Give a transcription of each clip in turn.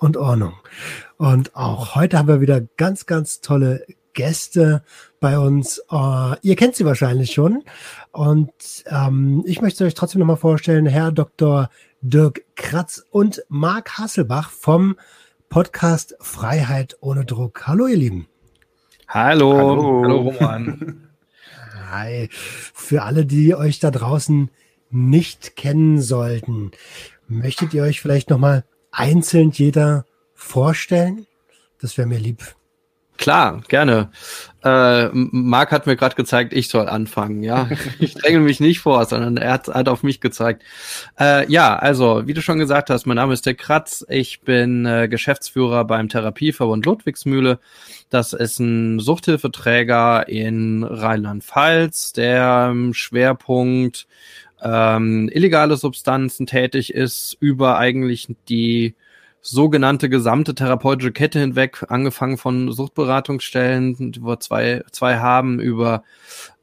und Ordnung. Und auch heute haben wir wieder ganz, ganz tolle Gäste bei uns. Uh, ihr kennt sie wahrscheinlich schon. Und ähm, ich möchte euch trotzdem nochmal vorstellen, Herr Dr. Dirk Kratz und Marc Hasselbach vom Podcast Freiheit ohne Druck. Hallo, ihr Lieben. Hallo. Hallo, Hallo Roman. Hi. Für alle, die euch da draußen nicht kennen sollten, möchtet ihr euch vielleicht nochmal einzeln jeder vorstellen? Das wäre mir lieb. Klar, gerne. Äh, Marc hat mir gerade gezeigt, ich soll anfangen. Ja, ich dränge mich nicht vor, sondern er hat, hat auf mich gezeigt. Äh, ja, also wie du schon gesagt hast, mein Name ist der Kratz. Ich bin äh, Geschäftsführer beim Therapieverbund Ludwigsmühle. Das ist ein Suchthilfeträger in Rheinland-Pfalz, der im Schwerpunkt ähm, illegale Substanzen tätig ist, über eigentlich die sogenannte gesamte therapeutische Kette hinweg, angefangen von Suchtberatungsstellen, wir zwei, zwei haben, über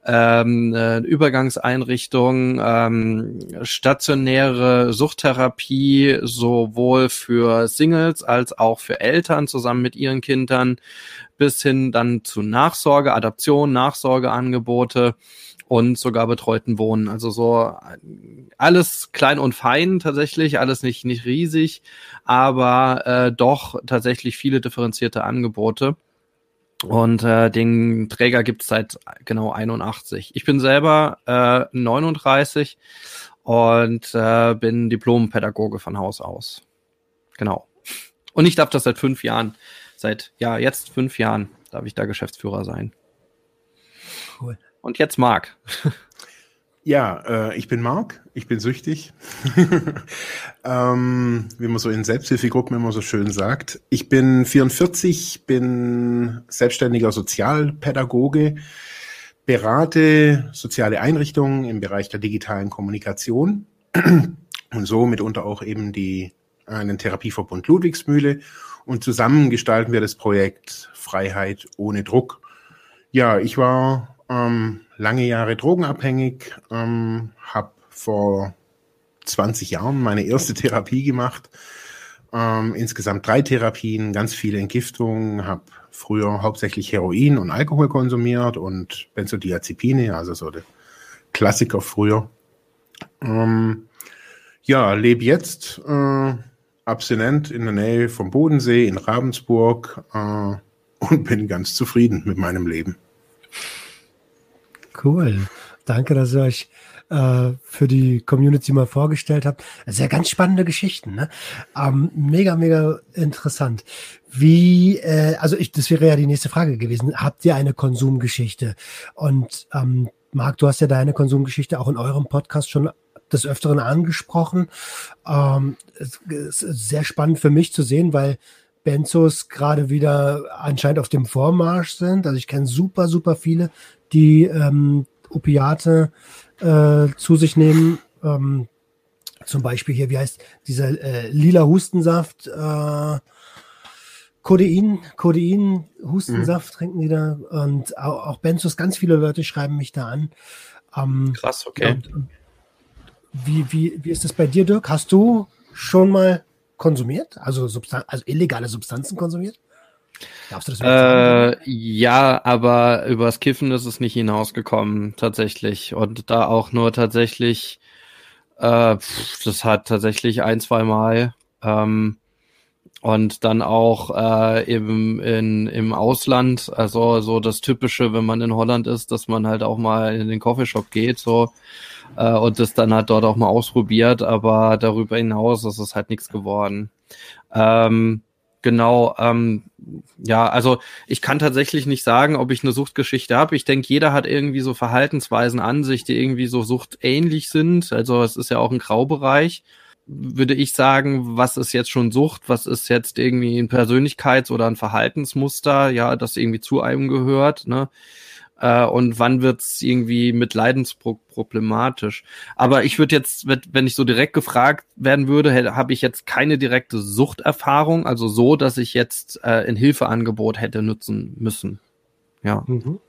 ähm, äh, Übergangseinrichtungen, ähm, stationäre Suchttherapie sowohl für Singles als auch für Eltern zusammen mit ihren Kindern, bis hin dann zu Nachsorge, Adaption, Nachsorgeangebote und sogar betreuten Wohnen. Also so alles klein und fein tatsächlich, alles nicht, nicht riesig, aber äh, doch tatsächlich viele differenzierte Angebote. Und äh, den Träger gibt's seit genau 81. Ich bin selber äh, 39 und äh, bin Diplompädagoge von Haus aus. Genau. Und ich darf das seit fünf Jahren, seit ja jetzt fünf Jahren darf ich da Geschäftsführer sein. Cool. Und jetzt Marc. Ja, äh, ich bin Marc, ich bin süchtig. ähm, wie man so in Selbsthilfegruppen immer so schön sagt. Ich bin 44, bin selbstständiger Sozialpädagoge, berate soziale Einrichtungen im Bereich der digitalen Kommunikation und so mitunter auch eben die einen Therapieverbund Ludwigsmühle und zusammen gestalten wir das Projekt Freiheit ohne Druck. Ja, ich war ähm, lange Jahre drogenabhängig, ähm, habe vor 20 Jahren meine erste Therapie gemacht. Ähm, insgesamt drei Therapien, ganz viele Entgiftungen, habe früher hauptsächlich Heroin und Alkohol konsumiert und Benzodiazepine, also so der Klassiker früher. Ähm, ja, lebe jetzt äh, abstinent in der Nähe vom Bodensee in Ravensburg äh, und bin ganz zufrieden mit meinem Leben. Cool. Danke, dass ihr euch äh, für die Community mal vorgestellt habt. Sehr ganz spannende Geschichten. Ne? Ähm, mega, mega interessant. Wie, äh, also ich, das wäre ja die nächste Frage gewesen. Habt ihr eine Konsumgeschichte? Und ähm, Marc, du hast ja deine Konsumgeschichte auch in eurem Podcast schon des Öfteren angesprochen. Ähm, es ist sehr spannend für mich zu sehen, weil Benzos gerade wieder anscheinend auf dem Vormarsch sind. Also ich kenne super, super viele, die ähm, Opiate äh, zu sich nehmen. Ähm, zum Beispiel hier, wie heißt dieser äh, lila Hustensaft? Äh, Codein, Codein, Hustensaft mhm. trinken die da und auch, auch Benzos, ganz viele Leute schreiben mich da an. Ähm, Krass, okay. wie, wie, wie ist das bei dir, Dirk? Hast du schon mal konsumiert? Also, Substan also illegale Substanzen konsumiert? Darfst du das äh, ja, aber übers Kiffen ist es nicht hinausgekommen, tatsächlich. Und da auch nur tatsächlich, äh, das hat tatsächlich ein, zwei Mal. Ähm, und dann auch äh, eben in, im Ausland, also so das Typische, wenn man in Holland ist, dass man halt auch mal in den Coffeeshop geht, so äh, und das dann halt dort auch mal ausprobiert, aber darüber hinaus ist es halt nichts geworden. Ähm, Genau, ähm, ja, also ich kann tatsächlich nicht sagen, ob ich eine Suchtgeschichte habe. Ich denke, jeder hat irgendwie so Verhaltensweisen an sich, die irgendwie so suchtähnlich sind. Also es ist ja auch ein Graubereich. würde ich sagen, was ist jetzt schon Sucht, was ist jetzt irgendwie ein Persönlichkeits- oder ein Verhaltensmuster, ja, das irgendwie zu einem gehört, ne? Äh, und wann wird's irgendwie mit Leidensproblematisch. Aber ich würde jetzt, wenn ich so direkt gefragt werden würde, habe ich jetzt keine direkte Suchterfahrung, also so, dass ich jetzt äh, ein Hilfeangebot hätte nutzen müssen. Ja. Mhm.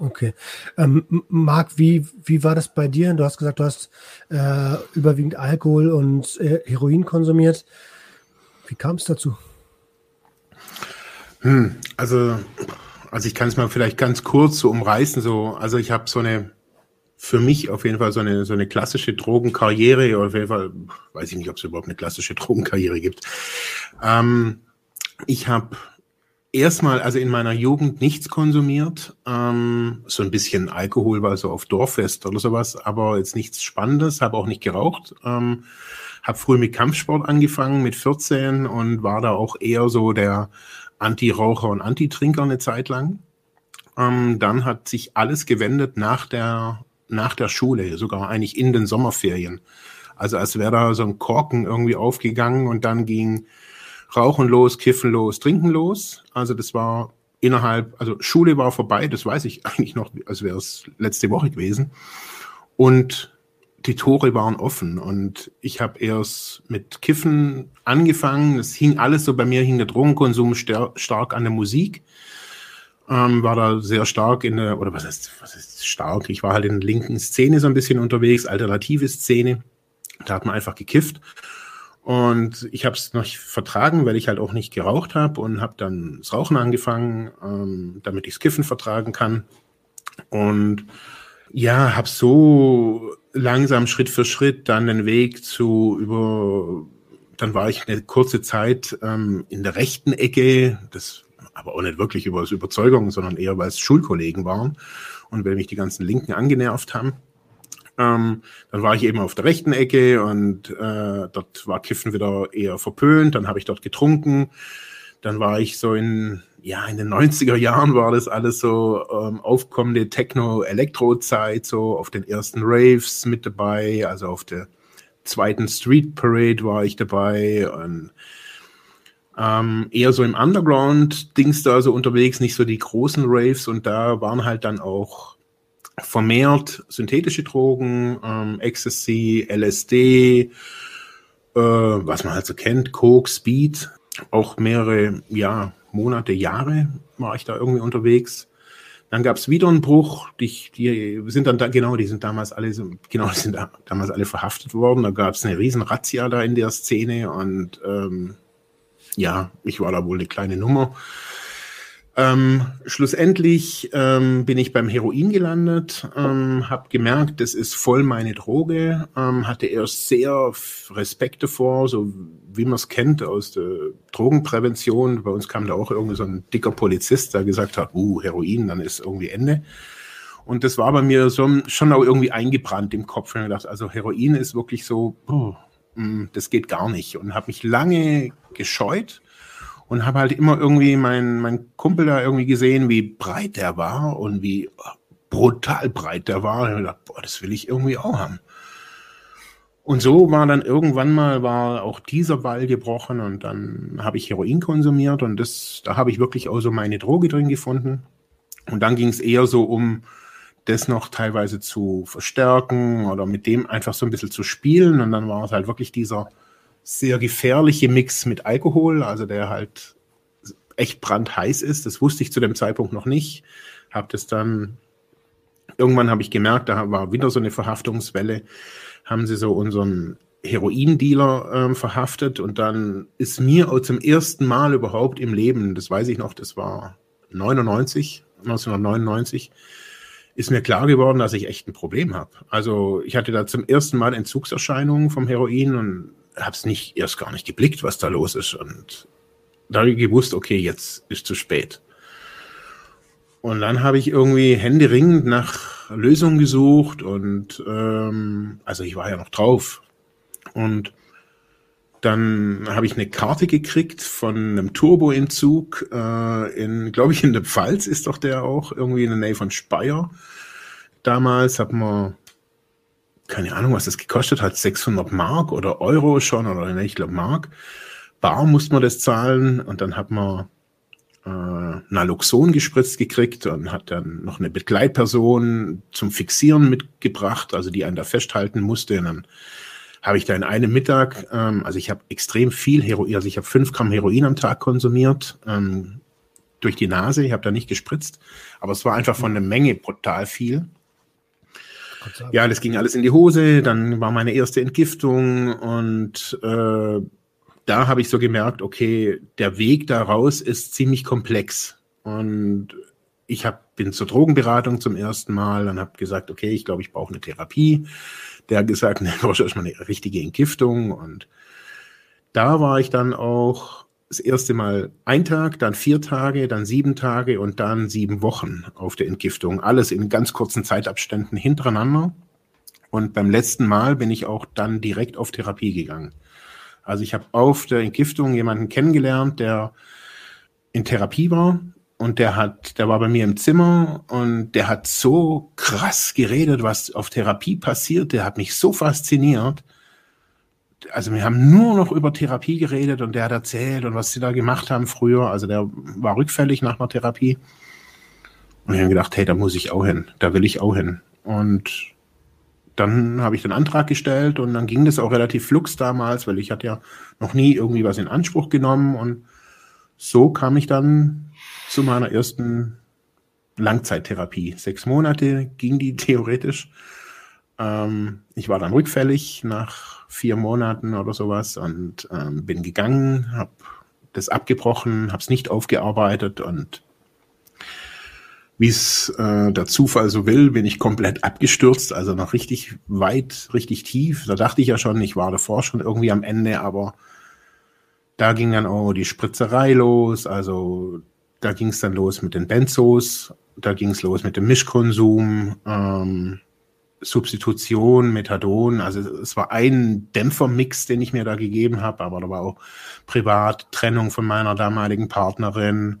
Okay. Ähm, Marc, wie, wie war das bei dir? Du hast gesagt, du hast äh, überwiegend Alkohol und äh, Heroin konsumiert. Wie kam es dazu? Hm, also, also ich kann es mal vielleicht ganz kurz so umreißen. So, also ich habe so eine, für mich auf jeden Fall so eine so eine klassische Drogenkarriere. Auf jeden Fall weiß ich nicht, ob es überhaupt eine klassische Drogenkarriere gibt. Ähm, ich habe erstmal, also in meiner Jugend nichts konsumiert. Ähm, so ein bisschen Alkohol war so auf Dorffest oder sowas, aber jetzt nichts Spannendes, habe auch nicht geraucht. Ähm, habe früh mit Kampfsport angefangen, mit 14 und war da auch eher so der Anti-Raucher und Anti-Trinker eine Zeit lang. Ähm, dann hat sich alles gewendet nach der, nach der Schule, sogar eigentlich in den Sommerferien. Also als wäre da so ein Korken irgendwie aufgegangen und dann ging Rauchen los, Kiffen los, Trinken los. Also das war innerhalb, also Schule war vorbei, das weiß ich eigentlich noch, als wäre es letzte Woche gewesen. Und die Tore waren offen und ich habe erst mit Kiffen angefangen. Es hing alles so bei mir, hing der Drogenkonsum stark an der Musik. Ähm, war da sehr stark in der, oder was heißt, was heißt stark? Ich war halt in der linken Szene so ein bisschen unterwegs, alternative Szene. Da hat man einfach gekifft. Und ich habe es noch vertragen, weil ich halt auch nicht geraucht habe und habe dann das Rauchen angefangen, ähm, damit ich das Kiffen vertragen kann. Und ja, habe so langsam Schritt für Schritt dann den Weg zu über, dann war ich eine kurze Zeit ähm, in der rechten Ecke, das aber auch nicht wirklich über Überzeugung, sondern eher weil es Schulkollegen waren und weil mich die ganzen Linken angenervt haben. Ähm, dann war ich eben auf der rechten Ecke und äh, dort war Kiffen wieder eher verpönt. Dann habe ich dort getrunken. Dann war ich so in, ja, in den 90er Jahren war das alles so ähm, aufkommende Techno-Elektro-Zeit, so auf den ersten Raves mit dabei, also auf der zweiten Street Parade war ich dabei und ähm, eher so im Underground-Dings da so unterwegs, nicht so die großen Raves und da waren halt dann auch vermehrt synthetische Drogen, ähm, Ecstasy, LSD, äh, was man halt so kennt, Coke, Speed, auch mehrere ja, Monate, Jahre war ich da irgendwie unterwegs. Dann gab es wieder einen Bruch, die, die sind dann da, genau, die sind damals alle, genau, die sind da, damals alle verhaftet worden. Da gab es eine riesen Razzia da in der Szene und ähm, ja, ich war da wohl eine kleine Nummer. Ähm, schlussendlich ähm, bin ich beim Heroin gelandet, ähm, habe gemerkt, das ist voll meine Droge, ähm, hatte erst sehr Respekt davor, so wie man es kennt aus der Drogenprävention. Bei uns kam da auch irgendwie so ein dicker Polizist, der gesagt hat, uh, Heroin, dann ist irgendwie Ende. Und das war bei mir so, schon auch irgendwie eingebrannt im Kopf. Und ich dachte, also Heroin ist wirklich so, oh, das geht gar nicht. Und habe mich lange gescheut und habe halt immer irgendwie meinen mein Kumpel da irgendwie gesehen, wie breit der war und wie brutal breit der war. Und ich gedacht, boah, das will ich irgendwie auch haben. Und so war dann irgendwann mal war auch dieser Ball gebrochen und dann habe ich Heroin konsumiert und das, da habe ich wirklich auch so meine Droge drin gefunden. Und dann ging es eher so um das noch teilweise zu verstärken oder mit dem einfach so ein bisschen zu spielen. Und dann war es halt wirklich dieser sehr gefährliche Mix mit Alkohol, also der halt echt brandheiß ist. Das wusste ich zu dem Zeitpunkt noch nicht. Habe das dann irgendwann habe ich gemerkt, da war wieder so eine Verhaftungswelle. Haben sie so unseren Heroindealer äh, verhaftet und dann ist mir auch zum ersten Mal überhaupt im Leben, das weiß ich noch, das war 99, 1999, ist mir klar geworden, dass ich echt ein Problem habe. Also ich hatte da zum ersten Mal Entzugserscheinungen vom Heroin und habe es nicht erst gar nicht geblickt, was da los ist. Und da gewusst, okay, jetzt ist zu spät. Und dann habe ich irgendwie händeringend nach Lösungen gesucht und ähm, also ich war ja noch drauf. Und dann habe ich eine Karte gekriegt von einem Turboentzug äh, in, glaube ich, in der Pfalz ist doch der auch, irgendwie in der Nähe von Speyer. Damals hat man keine Ahnung, was das gekostet hat, 600 Mark oder Euro schon, oder ne, ich glaube Mark. Bar musste man das zahlen und dann hat man äh, Naloxon gespritzt gekriegt und hat dann noch eine Begleitperson zum Fixieren mitgebracht, also die einen da festhalten musste. Und dann habe ich da in einem Mittag, ähm, also ich habe extrem viel Heroin, also ich habe fünf Gramm Heroin am Tag konsumiert, ähm, durch die Nase, ich habe da nicht gespritzt, aber es war einfach von der Menge brutal viel. Ja, das ging alles in die Hose, dann war meine erste Entgiftung und äh, da habe ich so gemerkt, okay, der Weg daraus ist ziemlich komplex. Und ich hab, bin zur Drogenberatung zum ersten Mal und habe gesagt, okay, ich glaube, ich brauche eine Therapie. Der hat gesagt, ne, du brauchst erstmal eine richtige Entgiftung. Und da war ich dann auch das erste Mal ein Tag, dann vier Tage, dann sieben Tage und dann sieben Wochen auf der Entgiftung. Alles in ganz kurzen Zeitabständen hintereinander. Und beim letzten Mal bin ich auch dann direkt auf Therapie gegangen. Also ich habe auf der Entgiftung jemanden kennengelernt, der in Therapie war und der hat, der war bei mir im Zimmer und der hat so krass geredet, was auf Therapie passiert. Der hat mich so fasziniert. Also wir haben nur noch über Therapie geredet und der hat erzählt und was sie da gemacht haben früher. Also der war rückfällig nach einer Therapie. Und ich habe gedacht, hey, da muss ich auch hin, da will ich auch hin. Und dann habe ich den Antrag gestellt und dann ging das auch relativ flux damals, weil ich hatte ja noch nie irgendwie was in Anspruch genommen und so kam ich dann zu meiner ersten Langzeittherapie. Sechs Monate ging die theoretisch. Ähm, ich war dann rückfällig nach vier Monaten oder sowas und ähm, bin gegangen, habe das abgebrochen, habe es nicht aufgearbeitet und wie es äh, der Zufall so will, bin ich komplett abgestürzt, also noch richtig weit, richtig tief. Da dachte ich ja schon, ich war davor schon irgendwie am Ende, aber da ging dann auch die Spritzerei los, also da ging es dann los mit den Benzos, da ging es los mit dem Mischkonsum, ähm, Substitution, Methadon, also es war ein Dämpfermix, den ich mir da gegeben habe, aber da war auch privat Trennung von meiner damaligen Partnerin,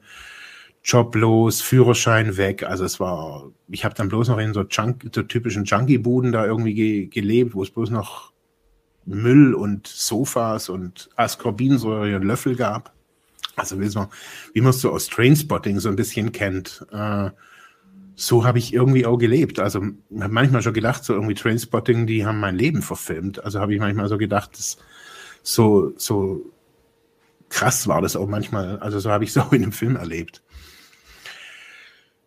joblos, Führerschein weg. Also es war, ich habe dann bloß noch in so, Junk, so typischen Junkie-Buden da irgendwie ge gelebt, wo es bloß noch Müll und Sofas und Ascorbinsäure und Löffel gab. Also wie, so, wie man es so aus Trainspotting so ein bisschen kennt. Äh, so habe ich irgendwie auch gelebt. Also habe manchmal schon gedacht, so irgendwie Trainspotting, die haben mein Leben verfilmt. Also habe ich manchmal so gedacht, das so so krass war das auch manchmal. Also so habe ich es auch in einem Film erlebt.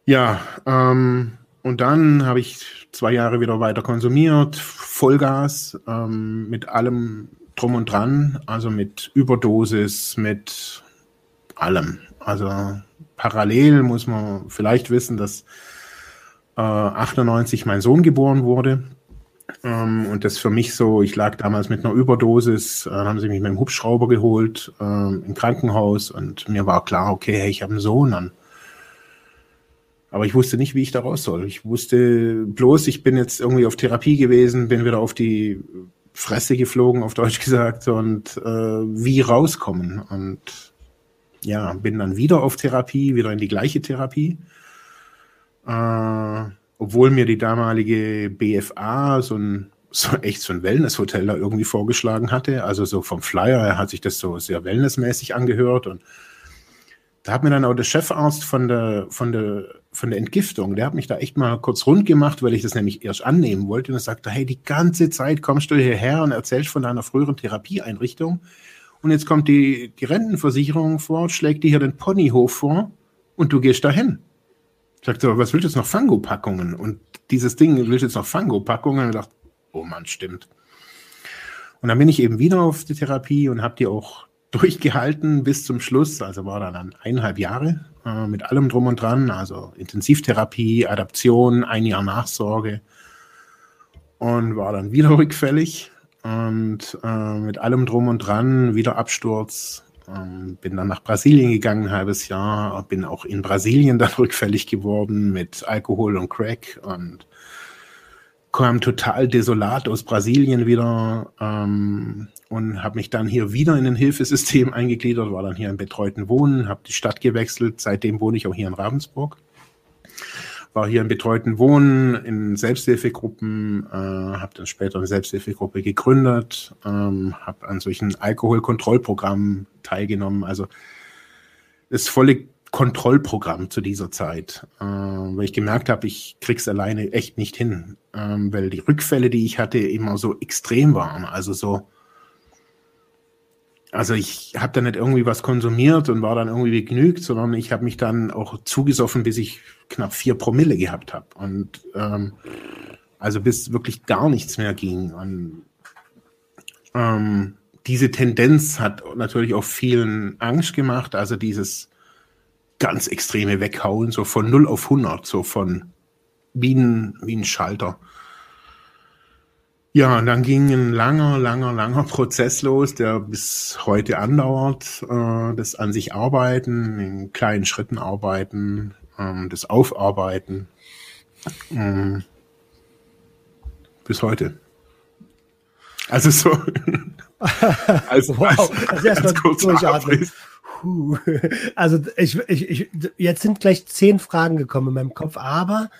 Ja, ähm, und dann habe ich zwei Jahre wieder weiter konsumiert, Vollgas, ähm, mit allem drum und dran, also mit Überdosis, mit allem. Also parallel muss man vielleicht wissen, dass äh, 98 mein Sohn geboren wurde. Ähm, und das für mich so, ich lag damals mit einer Überdosis, äh, dann haben sie mich mit dem Hubschrauber geholt äh, im Krankenhaus und mir war klar, okay, hey, ich habe einen Sohn, dann aber ich wusste nicht, wie ich da raus soll. Ich wusste bloß, ich bin jetzt irgendwie auf Therapie gewesen, bin wieder auf die Fresse geflogen, auf Deutsch gesagt, und äh, wie rauskommen. Und ja, bin dann wieder auf Therapie, wieder in die gleiche Therapie. Äh, obwohl mir die damalige BFA so ein so echt so ein Wellnesshotel da irgendwie vorgeschlagen hatte. Also so vom Flyer hat sich das so sehr wellnessmäßig angehört und da hat mir dann auch der Chefarzt von der, von der, von der Entgiftung, der hat mich da echt mal kurz rund gemacht, weil ich das nämlich erst annehmen wollte. Und er sagte, hey, die ganze Zeit kommst du hierher und erzählst von deiner früheren Therapieeinrichtung. Und jetzt kommt die, die Rentenversicherung vor, schlägt dir hier den Ponyhof vor und du gehst dahin. Ich sagte, was willst du jetzt noch Fango-Packungen? Und dieses Ding, willst du jetzt noch Fango-Packungen? Und ich dachte, oh Mann, stimmt. Und dann bin ich eben wieder auf die Therapie und habe die auch durchgehalten bis zum Schluss, also war dann eineinhalb Jahre äh, mit allem drum und dran, also Intensivtherapie, Adaption, ein Jahr Nachsorge und war dann wieder rückfällig und äh, mit allem drum und dran, wieder Absturz, ähm, bin dann nach Brasilien gegangen, ein halbes Jahr, bin auch in Brasilien dann rückfällig geworden mit Alkohol und Crack und kam total desolat aus Brasilien wieder ähm, und habe mich dann hier wieder in ein Hilfesystem eingegliedert, war dann hier im betreuten Wohnen, habe die Stadt gewechselt, seitdem wohne ich auch hier in Ravensburg. war hier im betreuten Wohnen, in Selbsthilfegruppen, äh, habe dann später eine Selbsthilfegruppe gegründet, ähm, habe an solchen Alkoholkontrollprogrammen teilgenommen. Also das volle Kontrollprogramm zu dieser Zeit, äh, weil ich gemerkt habe, ich krieg's alleine echt nicht hin, ähm, weil die Rückfälle, die ich hatte, immer so extrem waren. Also so, also ich habe da nicht irgendwie was konsumiert und war dann irgendwie begnügt, sondern ich habe mich dann auch zugesoffen, bis ich knapp vier Promille gehabt habe und ähm, also bis wirklich gar nichts mehr ging. Und ähm, diese Tendenz hat natürlich auch vielen Angst gemacht, also dieses ganz extreme Weghauen, so von 0 auf 100, so von wie ein, wie ein Schalter. Ja, und dann ging ein langer, langer, langer Prozess los, der bis heute andauert. Äh, das an sich arbeiten, in kleinen Schritten arbeiten, äh, das Aufarbeiten. Äh, bis heute. Also so. als, wow, als, als, als kurzer Abriss. Puh. Also ich, ich, ich, jetzt sind gleich zehn Fragen gekommen in meinem Kopf, aber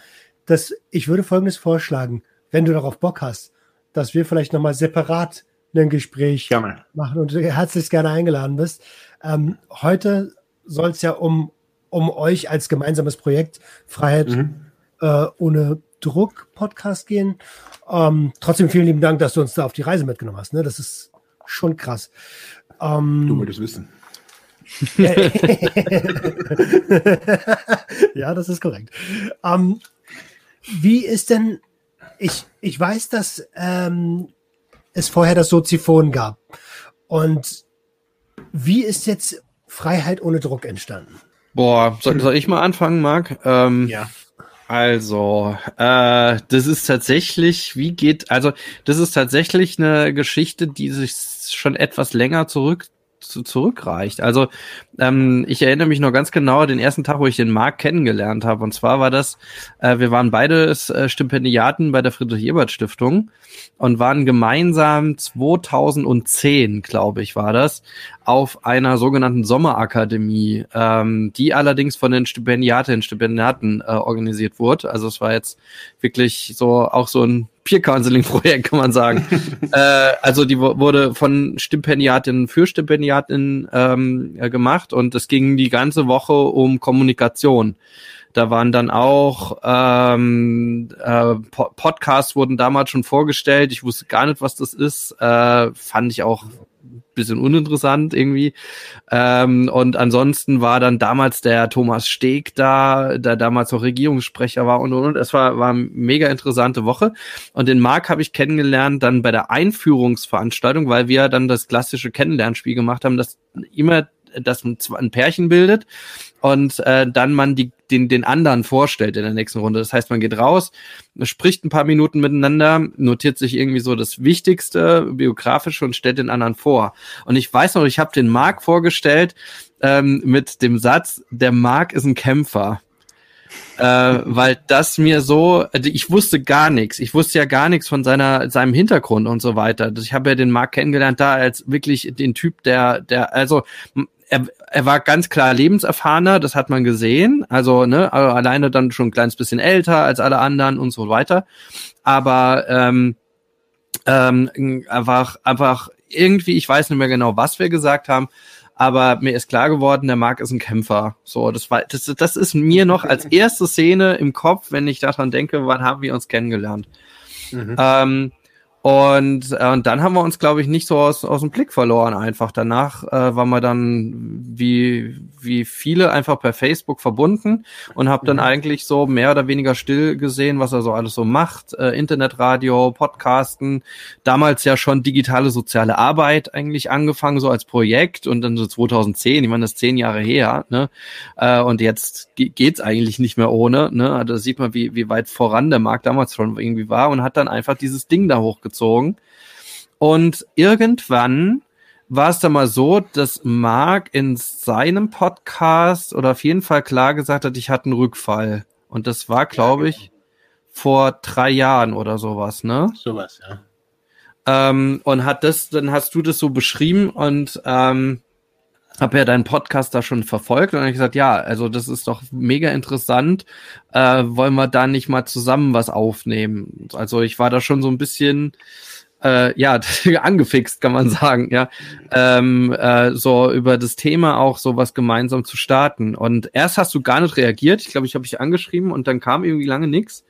das, ich würde Folgendes vorschlagen, wenn du darauf Bock hast, dass wir vielleicht nochmal separat ein Gespräch gerne. machen und du herzlich gerne eingeladen bist. Ähm, heute soll es ja um, um euch als gemeinsames Projekt Freiheit mhm. äh, ohne Druck Podcast gehen. Ähm, trotzdem vielen lieben Dank, dass du uns da auf die Reise mitgenommen hast. Ne? Das ist schon krass. Ähm, du wolltest wissen. ja, das ist korrekt. Ähm, wie ist denn, ich, ich weiß, dass ähm, es vorher das Soziphon gab. Und wie ist jetzt Freiheit ohne Druck entstanden? Boah, soll, soll ich mal anfangen, Marc? Ähm, ja. Also, äh, das ist tatsächlich, wie geht, also das ist tatsächlich eine Geschichte, die sich schon etwas länger zurück zu, zurückreicht. Also ähm, ich erinnere mich noch ganz genau den ersten Tag, wo ich den Marc kennengelernt habe. Und zwar war das, äh, wir waren beide äh, Stipendiaten bei der Friedrich-Ebert-Stiftung und waren gemeinsam 2010, glaube ich, war das, auf einer sogenannten Sommerakademie, ähm, die allerdings von den Stipendiatinnen Stipendiaten äh, organisiert wurde. Also es war jetzt wirklich so auch so ein Peer-Counseling-Projekt, kann man sagen. äh, also die wurde von Stipendiatinnen für Stipendiatinnen ähm, äh, gemacht und es ging die ganze Woche um Kommunikation. Da waren dann auch ähm, äh, Podcasts wurden damals schon vorgestellt. Ich wusste gar nicht, was das ist. Äh, fand ich auch bisschen uninteressant irgendwie. Ähm, und ansonsten war dann damals der Thomas Steg da, der damals noch Regierungssprecher war und und und. Es war, war eine mega interessante Woche. Und den Marc habe ich kennengelernt dann bei der Einführungsveranstaltung, weil wir dann das klassische Kennenlernspiel gemacht haben, das immer das ein Pärchen bildet und äh, dann man die, den, den anderen vorstellt in der nächsten Runde. Das heißt, man geht raus, spricht ein paar Minuten miteinander, notiert sich irgendwie so das Wichtigste biografisch und stellt den anderen vor. Und ich weiß noch, ich habe den Marc vorgestellt ähm, mit dem Satz, der Marc ist ein Kämpfer. äh, weil das mir so, also ich wusste gar nichts. Ich wusste ja gar nichts von seiner seinem Hintergrund und so weiter. Ich habe ja den Marc kennengelernt da als wirklich den Typ, der der also er, er war ganz klar lebenserfahrener, das hat man gesehen. Also, ne, also alleine dann schon ein kleines bisschen älter als alle anderen und so weiter. Aber ähm, ähm, einfach, einfach irgendwie, ich weiß nicht mehr genau, was wir gesagt haben, aber mir ist klar geworden, der Marc ist ein Kämpfer. So, das war, das, das ist mir noch als erste Szene im Kopf, wenn ich daran denke, wann haben wir uns kennengelernt. Mhm. Ähm, und, äh, und dann haben wir uns, glaube ich, nicht so aus, aus dem Blick verloren einfach. Danach äh, waren wir dann wie, wie viele einfach per Facebook verbunden und habe dann mhm. eigentlich so mehr oder weniger still gesehen, was er so alles so macht. Äh, Internetradio, Podcasten, damals ja schon digitale soziale Arbeit eigentlich angefangen, so als Projekt und dann so 2010, ich meine, das ist zehn Jahre her, ne? Äh, und jetzt geht's eigentlich nicht mehr ohne, ne? Also da sieht man, wie, wie weit voran der Markt damals schon irgendwie war und hat dann einfach dieses Ding da hochgezogen gezogen. Und irgendwann war es dann mal so, dass Mark in seinem Podcast oder auf jeden Fall klar gesagt hat, ich hatte einen Rückfall. Und das war, glaube ich, genau. vor drei Jahren oder sowas, ne? Sowas, ja. Ähm, und hat das, dann hast du das so beschrieben und ähm, habe ja deinen Podcast da schon verfolgt und habe gesagt, ja, also das ist doch mega interessant. Äh, wollen wir da nicht mal zusammen was aufnehmen? Also ich war da schon so ein bisschen äh, ja, angefixt, kann man sagen, ja, ähm, äh, so über das Thema auch so was gemeinsam zu starten. Und erst hast du gar nicht reagiert. Ich glaube, ich habe dich angeschrieben und dann kam irgendwie lange nichts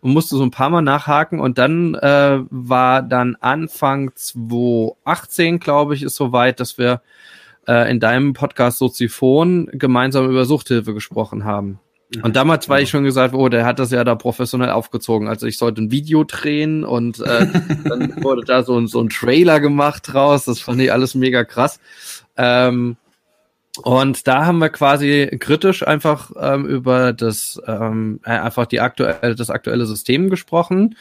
und musste so ein paar Mal nachhaken. Und dann äh, war dann Anfang 2018, glaube ich, ist soweit, dass wir äh, in deinem Podcast Soziphon gemeinsam über Suchthilfe gesprochen haben. Und damals war ich schon gesagt, oh, der hat das ja da professionell aufgezogen. Also ich sollte ein Video drehen und äh, dann wurde da so, ein so ein Trailer gemacht draus. Das fand ich alles mega krass. Ähm, und da haben wir quasi kritisch einfach ähm, über das ähm, äh, einfach die aktuelle das aktuelle System gesprochen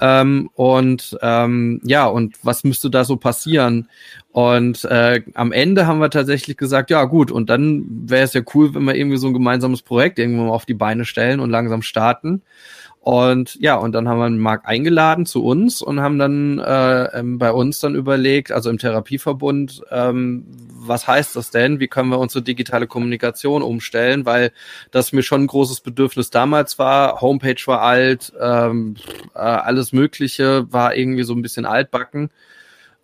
ähm, und ähm, ja, und was müsste da so passieren? Und äh, am Ende haben wir tatsächlich gesagt, ja gut, und dann wäre es ja cool, wenn wir irgendwie so ein gemeinsames Projekt irgendwann mal auf die Beine stellen und langsam starten. Und ja, und dann haben wir Marc eingeladen zu uns und haben dann äh, ähm, bei uns dann überlegt, also im Therapieverbund, ähm, was heißt das denn? Wie können wir unsere digitale Kommunikation umstellen? Weil das mir schon ein großes Bedürfnis damals war. Homepage war alt, ähm, äh, alles Mögliche war irgendwie so ein bisschen altbacken.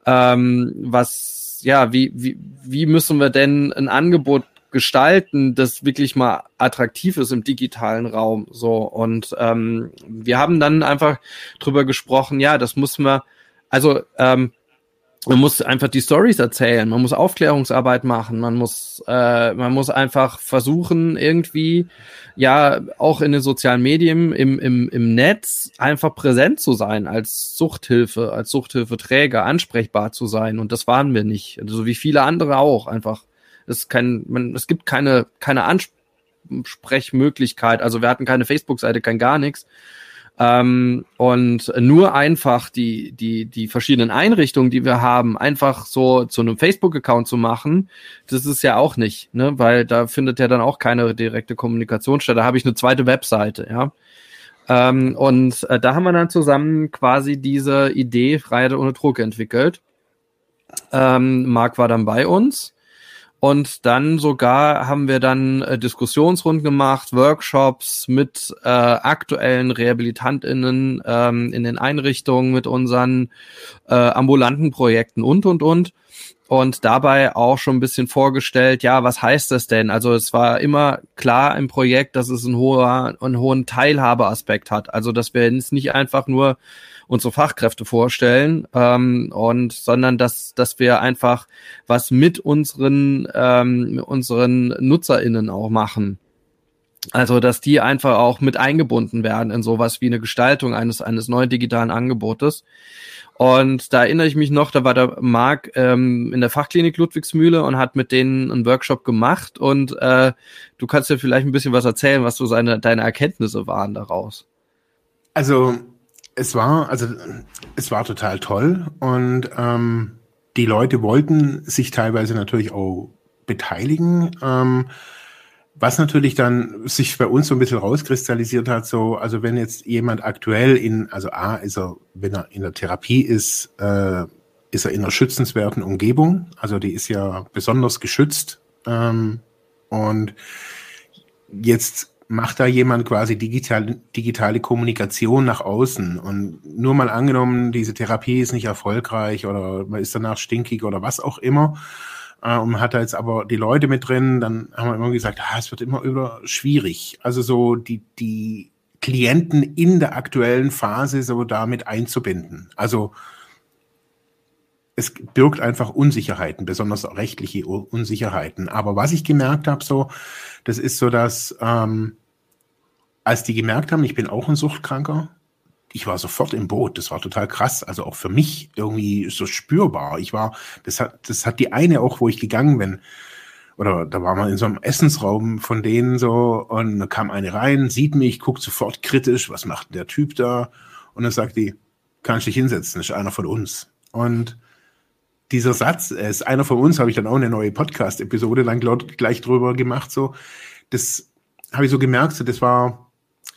Ähm, was, ja, wie, wie, wie müssen wir denn ein Angebot gestalten, das wirklich mal attraktiv ist im digitalen Raum. So und ähm, wir haben dann einfach drüber gesprochen, ja, das muss man, also ähm, man muss einfach die Stories erzählen, man muss Aufklärungsarbeit machen, man muss, äh, man muss einfach versuchen, irgendwie, ja, auch in den sozialen Medien, im, im, im Netz einfach präsent zu sein, als Suchthilfe, als Suchthilfeträger, ansprechbar zu sein. Und das waren wir nicht. Also wie viele andere auch einfach. Es, kein, man, es gibt keine, keine Ansprechmöglichkeit. Also wir hatten keine Facebook-Seite, kein gar nichts. Ähm, und nur einfach die, die, die verschiedenen Einrichtungen, die wir haben, einfach so zu einem Facebook-Account zu machen, das ist ja auch nicht, ne? Weil da findet ja dann auch keine direkte Kommunikation statt. Da habe ich eine zweite Webseite, ja. Ähm, und äh, da haben wir dann zusammen quasi diese Idee Freiheit ohne Druck entwickelt. Ähm, Marc war dann bei uns und dann sogar haben wir dann äh, Diskussionsrunden gemacht, Workshops mit äh, aktuellen RehabilitantInnen ähm, in den Einrichtungen, mit unseren äh, ambulanten Projekten und, und, und. Und dabei auch schon ein bisschen vorgestellt, ja, was heißt das denn? Also es war immer klar im Projekt, dass es einen, hoher, einen hohen Teilhabeaspekt hat. Also dass wir jetzt nicht einfach nur unsere Fachkräfte vorstellen, ähm, und sondern dass, dass wir einfach was mit unseren, ähm, unseren NutzerInnen auch machen. Also, dass die einfach auch mit eingebunden werden in sowas wie eine Gestaltung eines, eines neuen digitalen Angebotes. Und da erinnere ich mich noch, da war der Marc ähm, in der Fachklinik Ludwigsmühle und hat mit denen einen Workshop gemacht. Und äh, du kannst dir vielleicht ein bisschen was erzählen, was so seine, deine Erkenntnisse waren daraus. Also es war, also es war total toll und ähm, die Leute wollten sich teilweise natürlich auch beteiligen. Ähm, was natürlich dann sich bei uns so ein bisschen rauskristallisiert hat, so, also wenn jetzt jemand aktuell in, also A, ist er, wenn er in der Therapie ist, äh, ist er in einer schützenswerten Umgebung, also die ist ja besonders geschützt. Ähm, und jetzt macht da jemand quasi digital, digitale Kommunikation nach außen und nur mal angenommen, diese Therapie ist nicht erfolgreich oder man ist danach stinkig oder was auch immer äh, und hat da jetzt aber die Leute mit drin, dann haben wir immer gesagt, ah, es wird immer über schwierig. Also so die, die Klienten in der aktuellen Phase so damit einzubinden. Also es birgt einfach Unsicherheiten, besonders rechtliche Unsicherheiten. Aber was ich gemerkt habe, so, das ist so, dass ähm, als die gemerkt haben, ich bin auch ein Suchtkranker, ich war sofort im Boot. Das war total krass. Also auch für mich irgendwie so spürbar. Ich war, das hat, das hat die eine auch, wo ich gegangen bin. Oder da war man in so einem Essensraum von denen so und da kam eine rein, sieht mich, guckt sofort kritisch, was macht der Typ da? Und dann sagt die, kannst dich hinsetzen, ist einer von uns. Und dieser Satz, ist einer von uns, habe ich dann auch eine neue Podcast-Episode dann gleich drüber gemacht, so. Das habe ich so gemerkt, so, das war,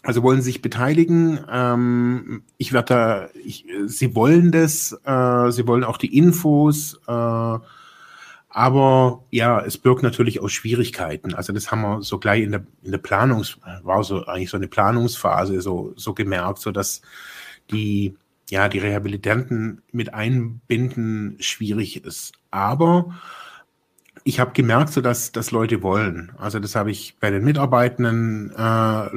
also wollen Sie sich beteiligen. Ähm, ich werde da, ich, Sie wollen das, äh, Sie wollen auch die Infos, äh, Aber ja, es birgt natürlich auch Schwierigkeiten. Also das haben wir so gleich in der, in der Planungs, war so eigentlich so eine Planungsphase so, so gemerkt, so dass die, ja, die Rehabilitanten mit einbinden schwierig ist. Aber ich habe gemerkt, so dass, dass Leute wollen. Also das habe ich bei den Mitarbeitenden äh,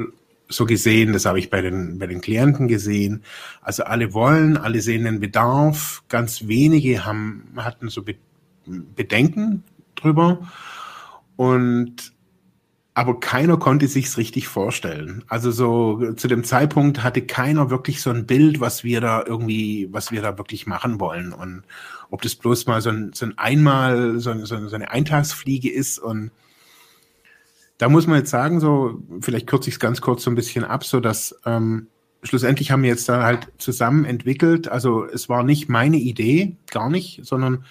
so gesehen, das habe ich bei den, bei den Klienten gesehen. Also alle wollen, alle sehen den Bedarf. Ganz wenige haben, hatten so Be Bedenken drüber. Und aber keiner konnte sich's richtig vorstellen. Also so zu dem Zeitpunkt hatte keiner wirklich so ein Bild, was wir da irgendwie, was wir da wirklich machen wollen und ob das bloß mal so ein, so ein einmal so, so, so eine Eintagsfliege ist und da muss man jetzt sagen, so vielleicht kürze ich es ganz kurz so ein bisschen ab, so dass ähm, schlussendlich haben wir jetzt da halt zusammen entwickelt. Also es war nicht meine Idee, gar nicht, sondern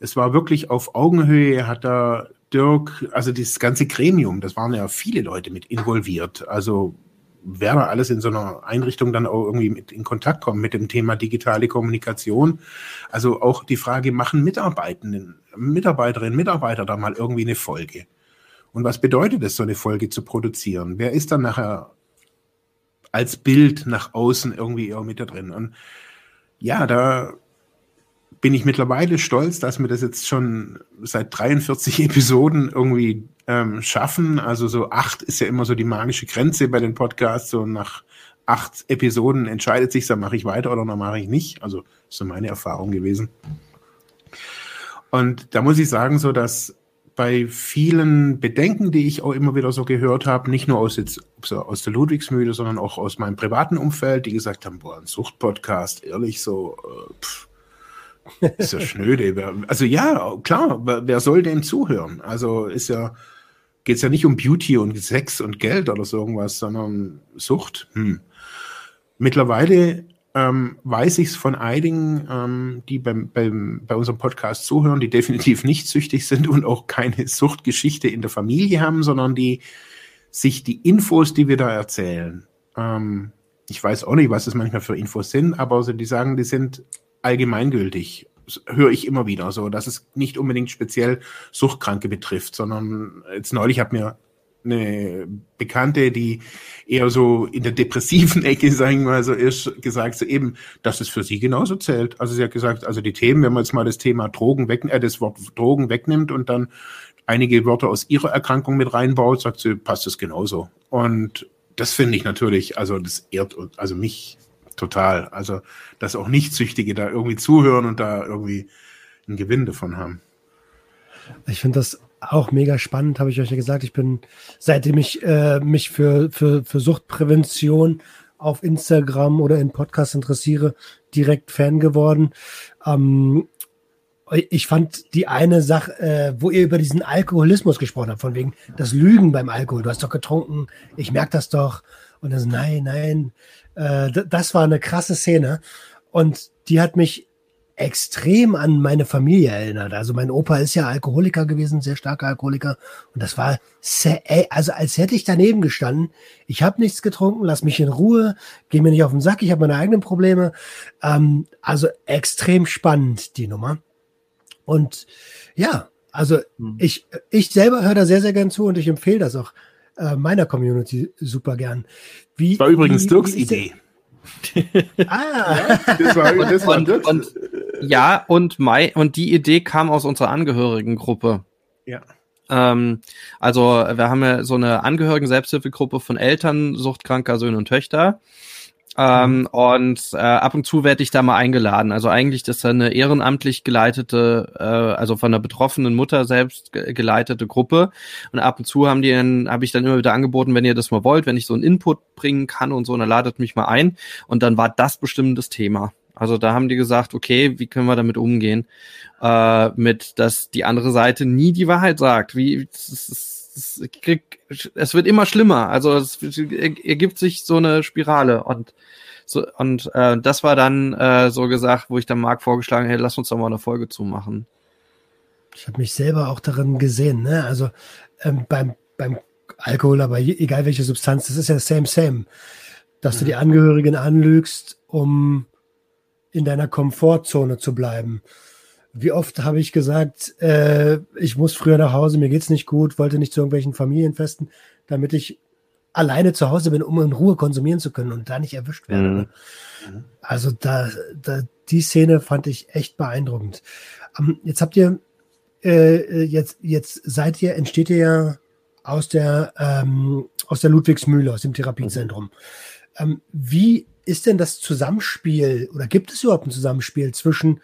es war wirklich auf Augenhöhe, hat da Dirk, also dieses ganze Gremium, das waren ja viele Leute mit involviert. Also wer da alles in so einer Einrichtung dann auch irgendwie mit in Kontakt kommt mit dem Thema digitale Kommunikation. Also auch die Frage, machen Mitarbeitenden, Mitarbeiterinnen, Mitarbeiter da mal irgendwie eine Folge? Und was bedeutet es, so eine Folge zu produzieren? Wer ist dann nachher als Bild nach außen irgendwie auch mit da drin? Und ja, da bin ich mittlerweile stolz, dass wir das jetzt schon seit 43 Episoden irgendwie ähm, schaffen. Also so acht ist ja immer so die magische Grenze bei den Podcasts. So nach acht Episoden entscheidet sich, dann mache ich weiter oder dann mache ich nicht. Also so meine Erfahrung gewesen. Und da muss ich sagen, so dass bei vielen Bedenken, die ich auch immer wieder so gehört habe, nicht nur aus, jetzt, aus der Ludwigsmühle, sondern auch aus meinem privaten Umfeld, die gesagt haben, boah, ein Suchtpodcast, ehrlich so, äh, pff, ist ja schnöde. Also ja, klar, wer soll dem zuhören? Also ist ja, geht es ja nicht um Beauty und Sex und Geld oder so irgendwas, sondern Sucht. Hm. Mittlerweile ähm, weiß ich es von einigen, ähm, die beim, beim, bei unserem Podcast zuhören, die definitiv nicht süchtig sind und auch keine Suchtgeschichte in der Familie haben, sondern die sich die Infos, die wir da erzählen, ähm, ich weiß auch nicht, was das manchmal für Infos sind, aber also die sagen, die sind allgemeingültig. Höre ich immer wieder, so dass es nicht unbedingt speziell Suchtkranke betrifft, sondern jetzt neulich hat mir eine Bekannte, die eher so in der depressiven Ecke, sagen wir mal so, ist, gesagt, so eben, dass es für sie genauso zählt. Also sie hat gesagt, also die Themen, wenn man jetzt mal das Thema Drogen weg, äh, das Wort Drogen wegnimmt und dann einige Wörter aus ihrer Erkrankung mit reinbaut, sagt sie, passt es genauso. Und das finde ich natürlich, also das ehrt, also mich total. Also, dass auch Nichtsüchtige da irgendwie zuhören und da irgendwie einen Gewinn davon haben. Ich finde das auch mega spannend, habe ich euch ja gesagt. Ich bin, seitdem ich äh, mich für, für, für Suchtprävention auf Instagram oder in Podcasts interessiere, direkt Fan geworden. Ähm, ich fand die eine Sache, äh, wo ihr über diesen Alkoholismus gesprochen habt, von wegen das Lügen beim Alkohol. Du hast doch getrunken, ich merke das doch. Und das, nein, nein, äh, das war eine krasse Szene. Und die hat mich extrem an meine Familie erinnert. Also mein Opa ist ja Alkoholiker gewesen, sehr starker Alkoholiker. Und das war sehr, also als hätte ich daneben gestanden. Ich habe nichts getrunken, lass mich in Ruhe, geh mir nicht auf den Sack, ich habe meine eigenen Probleme. Ähm, also extrem spannend, die Nummer. Und ja, also hm. ich, ich selber höre da sehr, sehr gern zu und ich empfehle das auch äh, meiner Community super gern. Wie, das war übrigens wie, Dirks wie Idee. ah. das war, das war und, und, ja, und, Mai, und die Idee kam aus unserer Angehörigengruppe. Ja. Ähm, also wir haben ja so eine Angehörigen-Selbsthilfegruppe von Eltern suchtkranker Söhne und Töchter. Ähm, mhm. und äh, ab und zu werde ich da mal eingeladen. Also eigentlich das ist eine ehrenamtlich geleitete, äh, also von der betroffenen Mutter selbst ge geleitete Gruppe. Und ab und zu haben die dann, habe ich dann immer wieder angeboten, wenn ihr das mal wollt, wenn ich so einen Input bringen kann und so, dann ladet mich mal ein. Und dann war das bestimmt das Thema. Also da haben die gesagt, okay, wie können wir damit umgehen? Äh, mit, dass die andere Seite nie die Wahrheit sagt. Wie, das, das, das krieg, es wird immer schlimmer. Also es ergibt sich so eine Spirale und so, und äh, das war dann äh, so gesagt, wo ich dann Marc vorgeschlagen hätte, lass uns doch mal eine Folge zumachen. Ich habe mich selber auch darin gesehen, ne? Also ähm, beim, beim Alkohol, aber egal welche Substanz, das ist ja same, same. Dass ja. du die Angehörigen anlügst, um in deiner Komfortzone zu bleiben. Wie oft habe ich gesagt, äh, ich muss früher nach Hause, mir geht's nicht gut, wollte nicht zu irgendwelchen Familienfesten, damit ich alleine zu Hause bin, um in Ruhe konsumieren zu können und da nicht erwischt werde. Mhm. Also da, da, die Szene fand ich echt beeindruckend. Um, ähm, jetzt habt ihr, äh, jetzt, jetzt seid ihr, entsteht ihr ja aus der, ähm, aus der Ludwigsmühle, aus dem Therapiezentrum. Mhm. Ähm, wie ist denn das Zusammenspiel oder gibt es überhaupt ein Zusammenspiel zwischen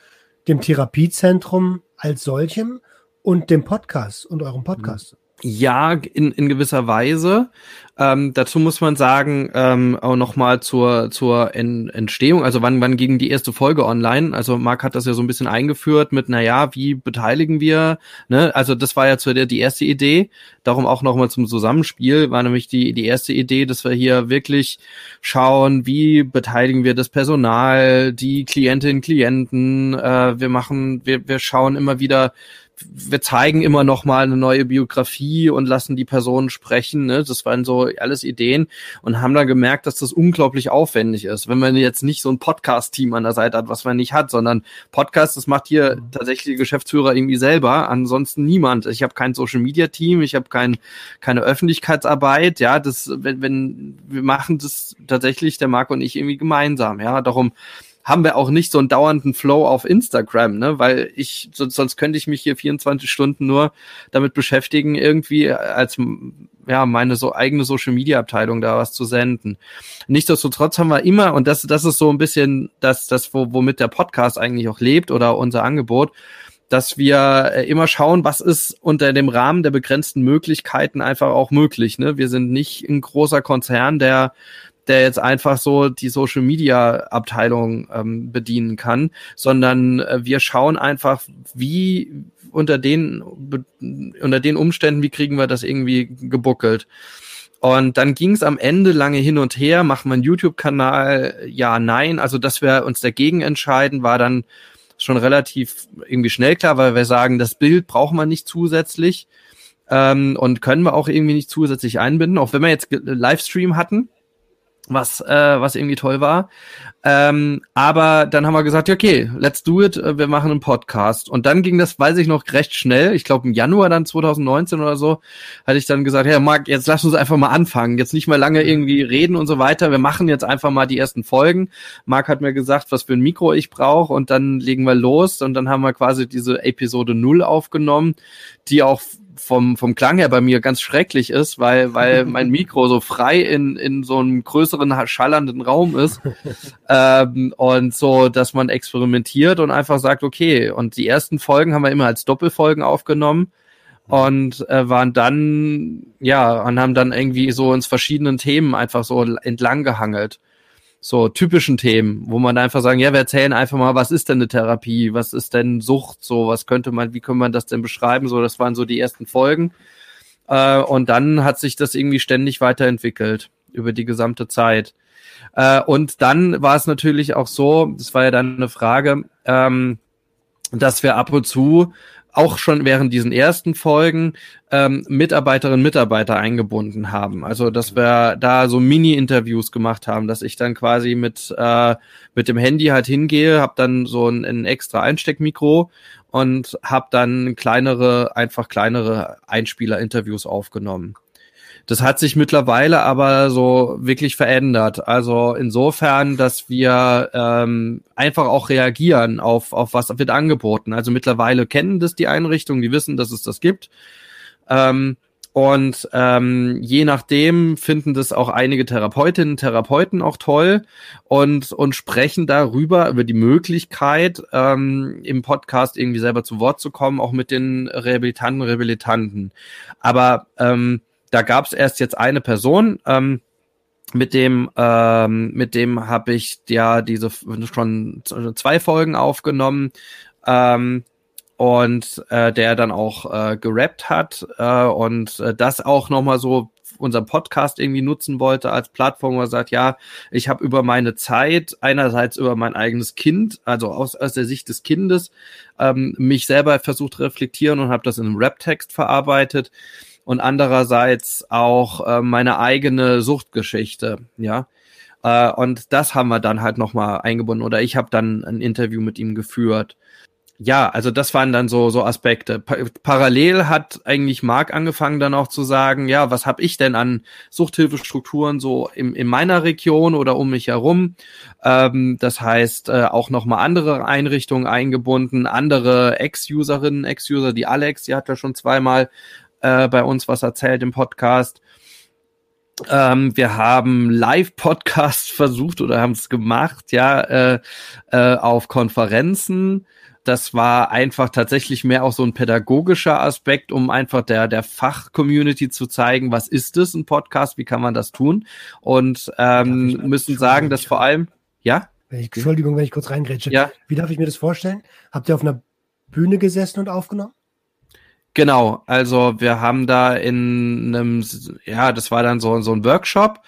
dem Therapiezentrum als solchem und dem Podcast und eurem Podcast? Ja, in, in gewisser Weise. Ähm, dazu muss man sagen, ähm, auch nochmal zur, zur Entstehung, also wann, wann ging die erste Folge online? Also Marc hat das ja so ein bisschen eingeführt mit, naja, wie beteiligen wir? Ne? Also das war ja zu der, die erste Idee. Darum auch nochmal zum Zusammenspiel war nämlich die, die erste Idee, dass wir hier wirklich schauen, wie beteiligen wir das Personal, die Klientinnen, Klienten. Äh, wir machen, wir, wir schauen immer wieder, wir zeigen immer noch mal eine neue Biografie und lassen die Personen sprechen. Ne? Das waren so alles Ideen und haben dann gemerkt, dass das unglaublich aufwendig ist, wenn man jetzt nicht so ein Podcast-Team an der Seite hat, was man nicht hat, sondern Podcast, das macht hier tatsächlich die Geschäftsführer irgendwie selber, ansonsten niemand. Ich habe kein Social-Media-Team, ich habe kein, keine Öffentlichkeitsarbeit. Ja, das, wenn, wenn wir machen das tatsächlich, der Marc und ich irgendwie gemeinsam. Ja, darum haben wir auch nicht so einen dauernden Flow auf Instagram, ne? Weil ich, sonst könnte ich mich hier 24 Stunden nur damit beschäftigen, irgendwie als ja, meine so eigene Social Media Abteilung da was zu senden. Nichtsdestotrotz haben wir immer, und das, das ist so ein bisschen das, das, wo, womit der Podcast eigentlich auch lebt oder unser Angebot, dass wir äh, immer schauen, was ist unter dem Rahmen der begrenzten Möglichkeiten einfach auch möglich. Ne? Wir sind nicht ein großer Konzern, der der jetzt einfach so die Social Media Abteilung ähm, bedienen kann, sondern äh, wir schauen einfach, wie unter den unter den Umständen, wie kriegen wir das irgendwie gebuckelt. Und dann ging es am Ende lange hin und her, machen wir einen YouTube-Kanal, ja, nein. Also, dass wir uns dagegen entscheiden, war dann schon relativ irgendwie schnell klar, weil wir sagen, das Bild brauchen wir nicht zusätzlich ähm, und können wir auch irgendwie nicht zusätzlich einbinden, auch wenn wir jetzt Livestream hatten was, äh, was irgendwie toll war. Ähm, aber dann haben wir gesagt, okay, let's do it, äh, wir machen einen Podcast. Und dann ging das, weiß ich noch, recht schnell. Ich glaube im Januar dann 2019 oder so, hatte ich dann gesagt, ja, Marc, jetzt lass uns einfach mal anfangen. Jetzt nicht mehr lange irgendwie reden und so weiter. Wir machen jetzt einfach mal die ersten Folgen. Marc hat mir gesagt, was für ein Mikro ich brauche und dann legen wir los. Und dann haben wir quasi diese Episode null aufgenommen, die auch vom, vom Klang her bei mir ganz schrecklich ist, weil, weil mein Mikro so frei in, in so einem größeren schallernden Raum ist. ähm, und so, dass man experimentiert und einfach sagt, okay, und die ersten Folgen haben wir immer als Doppelfolgen aufgenommen und äh, waren dann, ja, und haben dann irgendwie so ins verschiedenen Themen einfach so entlang gehangelt so typischen Themen, wo man einfach sagen, ja, wir erzählen einfach mal, was ist denn eine Therapie, was ist denn Sucht, so, was könnte man, wie könnte man das denn beschreiben, so, das waren so die ersten Folgen. Äh, und dann hat sich das irgendwie ständig weiterentwickelt über die gesamte Zeit. Äh, und dann war es natürlich auch so, das war ja dann eine Frage, ähm, dass wir ab und zu auch schon während diesen ersten Folgen ähm, Mitarbeiterinnen und Mitarbeiter eingebunden haben. Also dass wir da so Mini-Interviews gemacht haben, dass ich dann quasi mit äh, mit dem Handy halt hingehe, habe dann so ein, ein extra Einsteckmikro und habe dann kleinere, einfach kleinere Einspieler-Interviews aufgenommen. Das hat sich mittlerweile aber so wirklich verändert. Also insofern, dass wir ähm, einfach auch reagieren auf, auf was wird angeboten. Also mittlerweile kennen das die Einrichtungen, die wissen, dass es das gibt. Ähm, und ähm, je nachdem finden das auch einige Therapeutinnen, Therapeuten auch toll und, und sprechen darüber, über die Möglichkeit, ähm, im Podcast irgendwie selber zu Wort zu kommen, auch mit den Rehabilitanten, Rehabilitanten. Aber ähm, da gab es erst jetzt eine Person, ähm, mit dem ähm, mit dem habe ich ja diese schon zwei Folgen aufgenommen ähm, und äh, der dann auch äh, gerappt hat äh, und äh, das auch noch mal so unseren Podcast irgendwie nutzen wollte als Plattform, wo er sagt, ja, ich habe über meine Zeit, einerseits über mein eigenes Kind, also aus, aus der Sicht des Kindes, ähm, mich selber versucht reflektieren und habe das in einem Rap-Text verarbeitet und andererseits auch äh, meine eigene Suchtgeschichte, ja. Äh, und das haben wir dann halt nochmal eingebunden oder ich habe dann ein Interview mit ihm geführt. ja, also das waren dann so so Aspekte. Pa parallel hat eigentlich Marc angefangen dann auch zu sagen, ja, was habe ich denn an Suchthilfestrukturen so im, in meiner Region oder um mich herum? Ähm, das heißt äh, auch noch mal andere Einrichtungen eingebunden, andere Ex-Userinnen, Ex-User, die Alex, die hat ja schon zweimal äh, bei uns was erzählt im Podcast. Ähm, wir haben Live-Podcast versucht oder haben es gemacht, ja, äh, äh, auf Konferenzen das war einfach tatsächlich mehr auch so ein pädagogischer Aspekt, um einfach der, der Fachcommunity zu zeigen, was ist es, ein Podcast, wie kann man das tun? Und ähm, müssen sagen, dass vor allem, ja? Entschuldigung, wenn ich kurz reingrätsche. Ja. Wie darf ich mir das vorstellen? Habt ihr auf einer Bühne gesessen und aufgenommen? Genau, also wir haben da in einem, ja, das war dann so, so ein Workshop,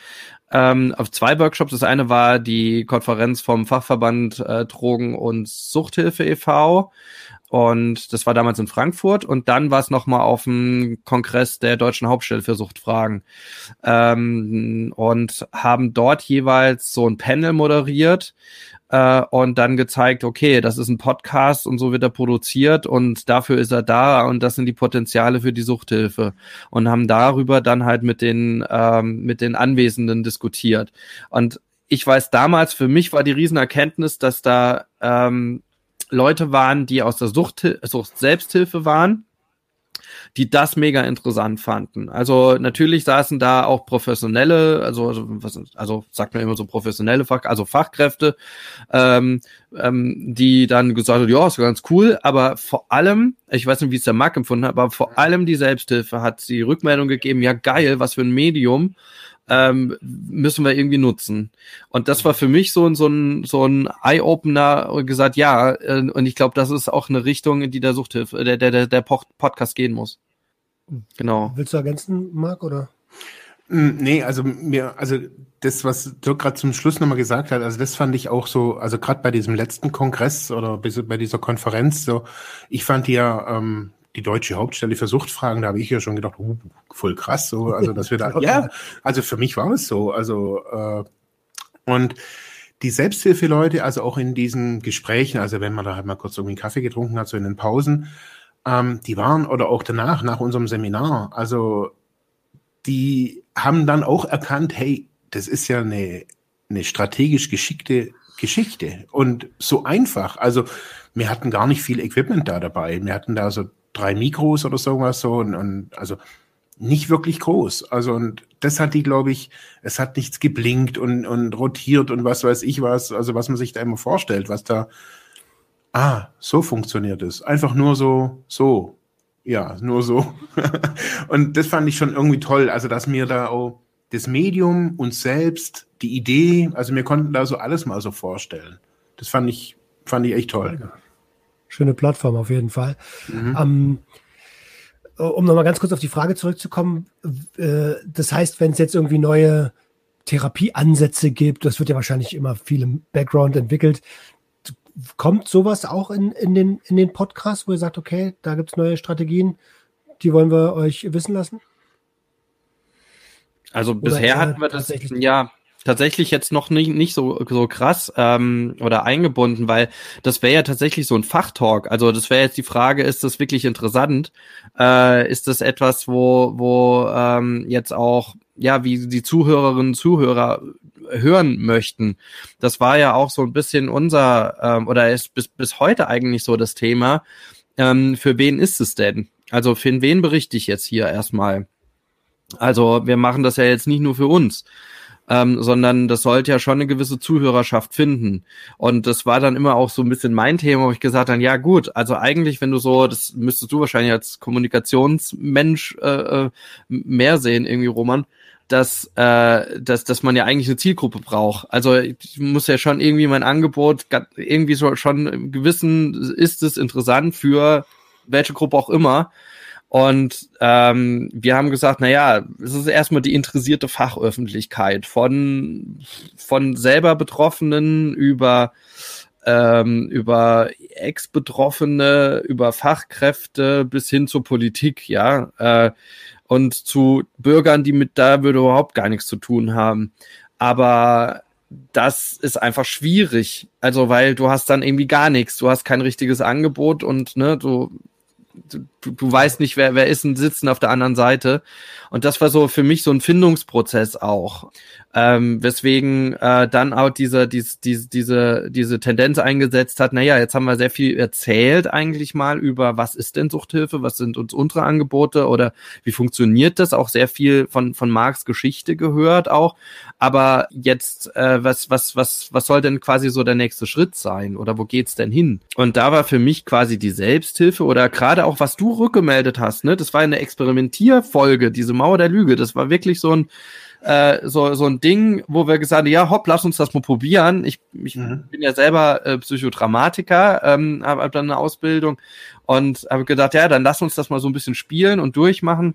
ähm, auf zwei Workshops. Das eine war die Konferenz vom Fachverband äh, Drogen- und Suchthilfe e.V. Und das war damals in Frankfurt. Und dann war es nochmal auf dem Kongress der Deutschen Hauptstelle für Suchtfragen. Ähm, und haben dort jeweils so ein Panel moderiert äh, und dann gezeigt, okay, das ist ein Podcast und so wird er produziert und dafür ist er da und das sind die Potenziale für die Suchthilfe. Und haben darüber dann halt mit den ähm, mit den Anwesenden diskutiert. Und ich weiß damals, für mich war die Riesenerkenntnis, dass da ähm, Leute waren, die aus der Sucht, Sucht Selbsthilfe waren die das mega interessant fanden. Also natürlich saßen da auch professionelle, also also, was, also sagt man immer so professionelle Fach, also Fachkräfte, ähm, ähm, die dann gesagt haben, ja, ist ganz cool, aber vor allem, ich weiß nicht, wie es der Markt empfunden hat, aber vor allem die Selbsthilfe hat die Rückmeldung gegeben, ja geil, was für ein Medium ähm, müssen wir irgendwie nutzen. Und das war für mich so, so ein, so ein Eye-Opener und gesagt, ja, äh, und ich glaube, das ist auch eine Richtung, in die der Suchthilfe, der, der, der, der Podcast gehen muss. Genau. Willst du ergänzen, Marc, oder? Hm, nee, also mir, also das, was Dirk gerade zum Schluss nochmal gesagt hat, also das fand ich auch so, also gerade bei diesem letzten Kongress oder bei dieser Konferenz, so, ich fand ja ähm, die deutsche Hauptstelle für Suchtfragen, da habe ich ja schon gedacht, uh, voll krass, so, also dass wir da, ja, also für mich war es so, also äh, und die Selbsthilfeleute, also auch in diesen Gesprächen, also wenn man da halt mal kurz irgendwie einen Kaffee getrunken hat, so in den Pausen, ähm, die waren oder auch danach, nach unserem Seminar, also die haben dann auch erkannt, hey, das ist ja eine, eine strategisch geschickte Geschichte und so einfach. Also wir hatten gar nicht viel Equipment da dabei. Wir hatten da so drei Mikros oder sowas so und, und also nicht wirklich groß. Also und das hat die, glaube ich, es hat nichts geblinkt und, und rotiert und was weiß ich was, also was man sich da immer vorstellt, was da ah, so funktioniert es. Einfach nur so, so. Ja, nur so. und das fand ich schon irgendwie toll. Also, dass mir da auch das Medium, uns selbst, die Idee, also wir konnten da so alles mal so vorstellen. Das fand ich, fand ich echt toll. Schöne Plattform auf jeden Fall. Mhm. Ähm, um nochmal ganz kurz auf die Frage zurückzukommen, äh, das heißt, wenn es jetzt irgendwie neue Therapieansätze gibt, das wird ja wahrscheinlich immer viel im Background entwickelt, kommt sowas auch in, in, den, in den Podcast, wo ihr sagt, okay, da gibt es neue Strategien, die wollen wir euch wissen lassen? Also oder bisher hatten wir das ja tatsächlich jetzt noch nicht, nicht so, so krass ähm, oder eingebunden, weil das wäre ja tatsächlich so ein Fachtalk. Also das wäre jetzt die Frage, ist das wirklich interessant? Äh, ist das etwas, wo, wo ähm, jetzt auch, ja, wie die Zuhörerinnen und Zuhörer hören möchten. Das war ja auch so ein bisschen unser, ähm, oder ist bis, bis heute eigentlich so das Thema. Ähm, für wen ist es denn? Also für wen berichte ich jetzt hier erstmal? Also wir machen das ja jetzt nicht nur für uns, ähm, sondern das sollte ja schon eine gewisse Zuhörerschaft finden. Und das war dann immer auch so ein bisschen mein Thema, wo ich gesagt habe, ja gut, also eigentlich, wenn du so, das müsstest du wahrscheinlich als Kommunikationsmensch äh, äh mehr sehen, irgendwie, Roman, dass, äh, dass, dass man ja eigentlich eine Zielgruppe braucht. Also ich muss ja schon irgendwie mein Angebot irgendwie so schon gewissen, ist es interessant für welche Gruppe auch immer. Und ähm, wir haben gesagt, na ja, es ist erstmal die interessierte Fachöffentlichkeit von von selber Betroffenen über ähm, über Ex-Betroffene, über Fachkräfte bis hin zur Politik, ja. Äh, und zu Bürgern, die mit da würde überhaupt gar nichts zu tun haben. Aber das ist einfach schwierig. Also, weil du hast dann irgendwie gar nichts. Du hast kein richtiges Angebot und ne, du du, du weißt nicht, wer, wer ist denn sitzen auf der anderen Seite. Und das war so für mich so ein Findungsprozess auch. Ähm, weswegen äh, dann auch diese, diese, diese, diese, diese Tendenz eingesetzt hat, naja, jetzt haben wir sehr viel erzählt eigentlich mal über, was ist denn Suchthilfe, was sind uns unsere Angebote oder wie funktioniert das, auch sehr viel von, von Marx Geschichte gehört auch. Aber jetzt, äh, was, was, was, was soll denn quasi so der nächste Schritt sein oder wo geht's denn hin? Und da war für mich quasi die Selbsthilfe oder gerade auch, was du rückgemeldet hast, ne, das war eine Experimentierfolge, diese Mauer der Lüge, das war wirklich so ein, äh, so, so ein Ding, wo wir gesagt haben, ja, hopp, lass uns das mal probieren. Ich, ich mhm. bin ja selber äh, Psychodramatiker, ähm, habe hab dann eine Ausbildung und habe gedacht, ja, dann lass uns das mal so ein bisschen spielen und durchmachen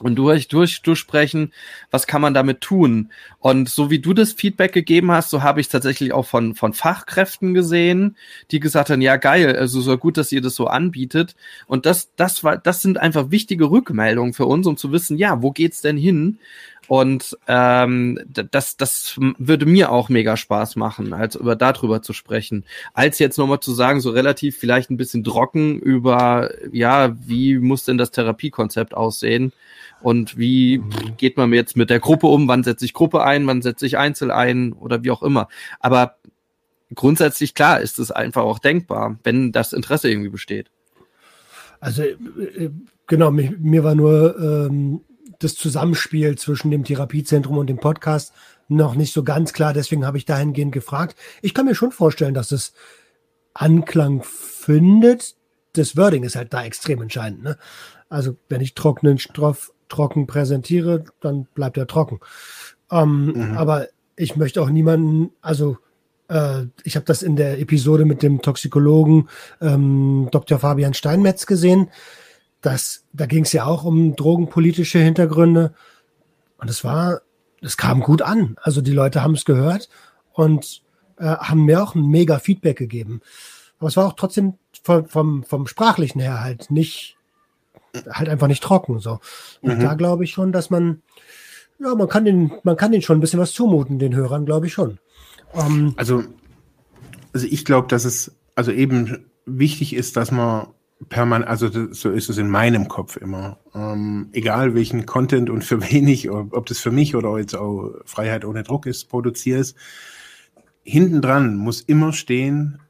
und durch, durch, durchsprechen, was kann man damit tun? Und so wie du das Feedback gegeben hast, so habe ich tatsächlich auch von, von Fachkräften gesehen, die gesagt haben, ja geil, also so gut, dass ihr das so anbietet. Und das, das war, das sind einfach wichtige Rückmeldungen für uns, um zu wissen, ja, wo geht's denn hin? Und ähm, das, das würde mir auch mega Spaß machen, als über darüber zu sprechen. Als jetzt nochmal zu sagen, so relativ vielleicht ein bisschen trocken über, ja, wie muss denn das Therapiekonzept aussehen? Und wie mhm. geht man jetzt mit der Gruppe um? Wann setze ich Gruppe ein? Wann setze ich Einzel ein? Oder wie auch immer. Aber grundsätzlich klar ist es einfach auch denkbar, wenn das Interesse irgendwie besteht. Also äh, äh, genau, mir, mir war nur ähm, das Zusammenspiel zwischen dem Therapiezentrum und dem Podcast noch nicht so ganz klar. Deswegen habe ich dahingehend gefragt. Ich kann mir schon vorstellen, dass es Anklang findet. Das Wording ist halt da extrem entscheidend. Ne? Also wenn ich trockenen Stoff trocken präsentiere, dann bleibt er trocken. Ähm, mhm. Aber ich möchte auch niemanden, also äh, ich habe das in der Episode mit dem Toxikologen ähm, Dr. Fabian Steinmetz gesehen das, da ging es ja auch um drogenpolitische Hintergründe. Und es war, es kam gut an. Also die Leute haben es gehört und äh, haben mir auch ein mega Feedback gegeben. Aber es war auch trotzdem vom, vom, vom Sprachlichen her halt nicht, halt einfach nicht trocken. So. Und mhm. da glaube ich schon, dass man, ja, man kann den, man kann den schon ein bisschen was zumuten, den Hörern, glaube ich schon. Ähm, also, also ich glaube, dass es also eben wichtig ist, dass man permanent, also das, so ist es in meinem Kopf immer. Ähm, egal welchen Content und für wenig, ob das für mich oder jetzt auch Freiheit ohne Druck ist, produzierst, hinten dran muss immer stehen,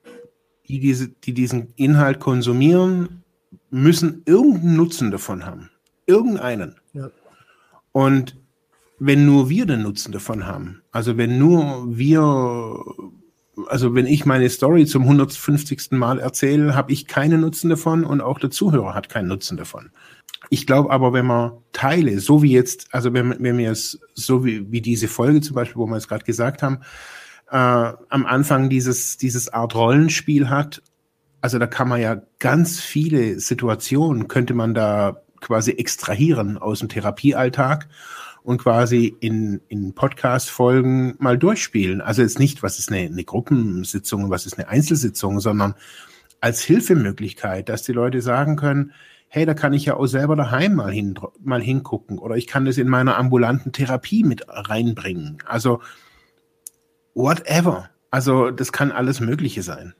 die, diese, die diesen Inhalt konsumieren, müssen irgendeinen Nutzen davon haben. Irgendeinen. Ja. Und wenn nur wir den Nutzen davon haben, also wenn nur wir also wenn ich meine Story zum 150. Mal erzähle, habe ich keinen Nutzen davon und auch der Zuhörer hat keinen Nutzen davon. Ich glaube aber, wenn man Teile, so wie jetzt, also wenn, wenn wir es, so wie, wie diese Folge zum Beispiel, wo wir es gerade gesagt haben, äh, am Anfang dieses, dieses Art Rollenspiel hat, also da kann man ja ganz viele Situationen, könnte man da quasi extrahieren aus dem Therapiealltag und quasi in, in Podcast-Folgen mal durchspielen. Also jetzt nicht, was ist eine, eine Gruppensitzung, was ist eine Einzelsitzung, sondern als Hilfemöglichkeit, dass die Leute sagen können, hey, da kann ich ja auch selber daheim mal, hin, mal hingucken oder ich kann das in meiner ambulanten Therapie mit reinbringen. Also whatever. Also das kann alles Mögliche sein.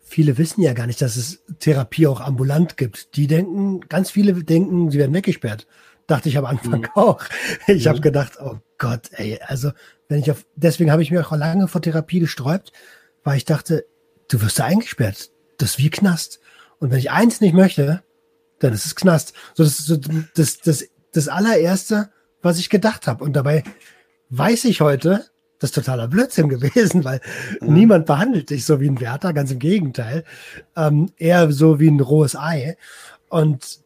Viele wissen ja gar nicht, dass es Therapie auch ambulant gibt. Die denken, ganz viele denken, sie werden weggesperrt. Dachte ich am Anfang mhm. auch. Ich mhm. habe gedacht, oh Gott, ey, also wenn ich auf, deswegen habe ich mir auch lange vor Therapie gesträubt, weil ich dachte, du wirst da eingesperrt. Das ist wie Knast. Und wenn ich eins nicht möchte, dann ist es Knast. So, das ist so das, das, das allererste, was ich gedacht habe. Und dabei weiß ich heute, das ist totaler Blödsinn gewesen, weil mhm. niemand behandelt dich so wie ein Wärter, ganz im Gegenteil. Ähm, eher so wie ein rohes Ei. Und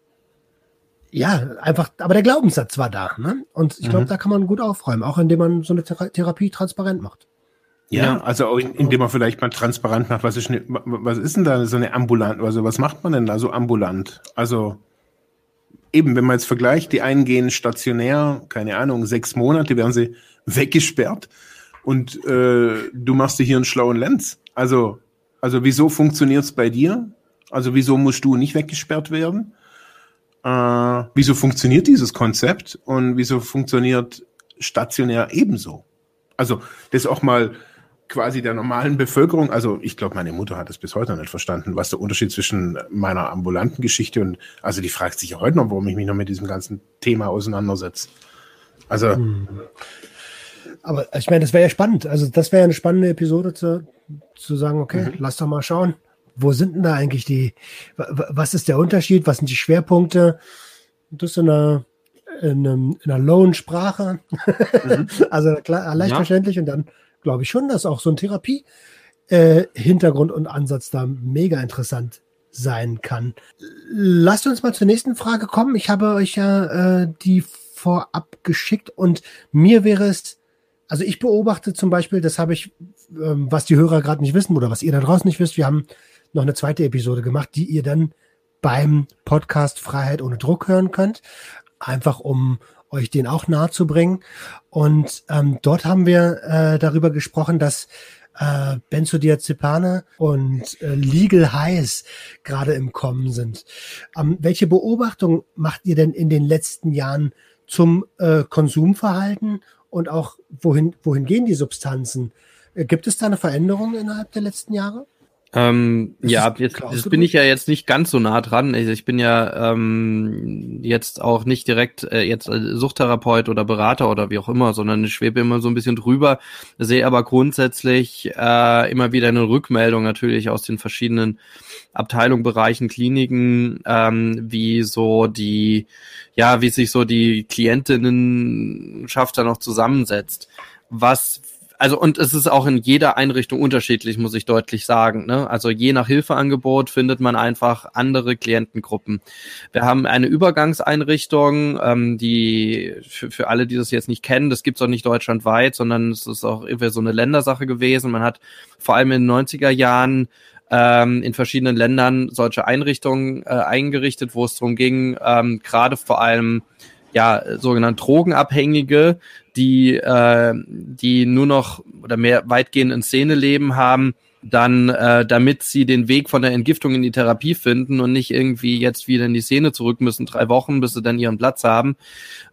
ja, einfach, aber der Glaubenssatz war da. Ne? Und ich glaube, mhm. da kann man gut aufräumen, auch indem man so eine Thera Therapie transparent macht. Ja, also auch indem man vielleicht mal transparent macht, was ist, ne, was ist denn da so eine ambulant, also was macht man denn da so ambulant? Also eben, wenn man jetzt vergleicht, die einen gehen stationär, keine Ahnung, sechs Monate werden sie weggesperrt und äh, du machst dir hier einen schlauen Lenz. Also, also wieso funktioniert's bei dir? Also wieso musst du nicht weggesperrt werden? Äh, wieso funktioniert dieses Konzept und wieso funktioniert stationär ebenso? Also das auch mal quasi der normalen Bevölkerung, also ich glaube, meine Mutter hat es bis heute noch nicht verstanden, was der Unterschied zwischen meiner ambulanten Geschichte und, also die fragt sich ja heute noch, warum ich mich noch mit diesem ganzen Thema auseinandersetze. Also. Hm. Aber ich meine, das wäre ja spannend. Also das wäre ja eine spannende Episode zu, zu sagen, okay, mhm. lass doch mal schauen, wo sind denn da eigentlich die, was ist der Unterschied, was sind die Schwerpunkte? Das in einer, in, einem, in einer Loan-Sprache. Mhm. also klar, leicht ja. verständlich und dann glaube ich schon, dass auch so ein Therapie-Hintergrund äh, und Ansatz da mega interessant sein kann. Lasst uns mal zur nächsten Frage kommen. Ich habe euch ja äh, die vorab geschickt und mir wäre es, also ich beobachte zum Beispiel, das habe ich, ähm, was die Hörer gerade nicht wissen oder was ihr da draußen nicht wisst, wir haben noch eine zweite Episode gemacht, die ihr dann beim Podcast Freiheit ohne Druck hören könnt. Einfach um euch den auch nahe zu bringen. Und ähm, dort haben wir äh, darüber gesprochen, dass äh, Benzodiazepane und äh, Legal Highs gerade im Kommen sind. Ähm, welche Beobachtung macht ihr denn in den letzten Jahren zum äh, Konsumverhalten und auch wohin, wohin gehen die Substanzen? Äh, gibt es da eine Veränderung innerhalb der letzten Jahre? Ähm, ja, jetzt, jetzt bin ich ja jetzt nicht ganz so nah dran. Also ich bin ja ähm, jetzt auch nicht direkt äh, jetzt Suchttherapeut oder Berater oder wie auch immer, sondern ich schwebe immer so ein bisschen drüber, sehe aber grundsätzlich äh, immer wieder eine Rückmeldung natürlich aus den verschiedenen Abteilungen, Bereichen, Kliniken, ähm, wie so die, ja, wie sich so die Klientinnenschaft da noch zusammensetzt. Was also und es ist auch in jeder Einrichtung unterschiedlich, muss ich deutlich sagen. Ne? Also je nach Hilfeangebot findet man einfach andere Klientengruppen. Wir haben eine Übergangseinrichtung, ähm, die für, für alle, die das jetzt nicht kennen, das gibt's auch nicht deutschlandweit, sondern es ist auch irgendwie so eine Ländersache gewesen. Man hat vor allem in den 90er Jahren ähm, in verschiedenen Ländern solche Einrichtungen äh, eingerichtet, wo es darum ging, ähm, gerade vor allem ja, sogenannte Drogenabhängige, die, äh, die nur noch oder mehr weitgehend in Szene leben haben, dann, äh, damit sie den Weg von der Entgiftung in die Therapie finden und nicht irgendwie jetzt wieder in die Szene zurück müssen, drei Wochen, bis sie dann ihren Platz haben,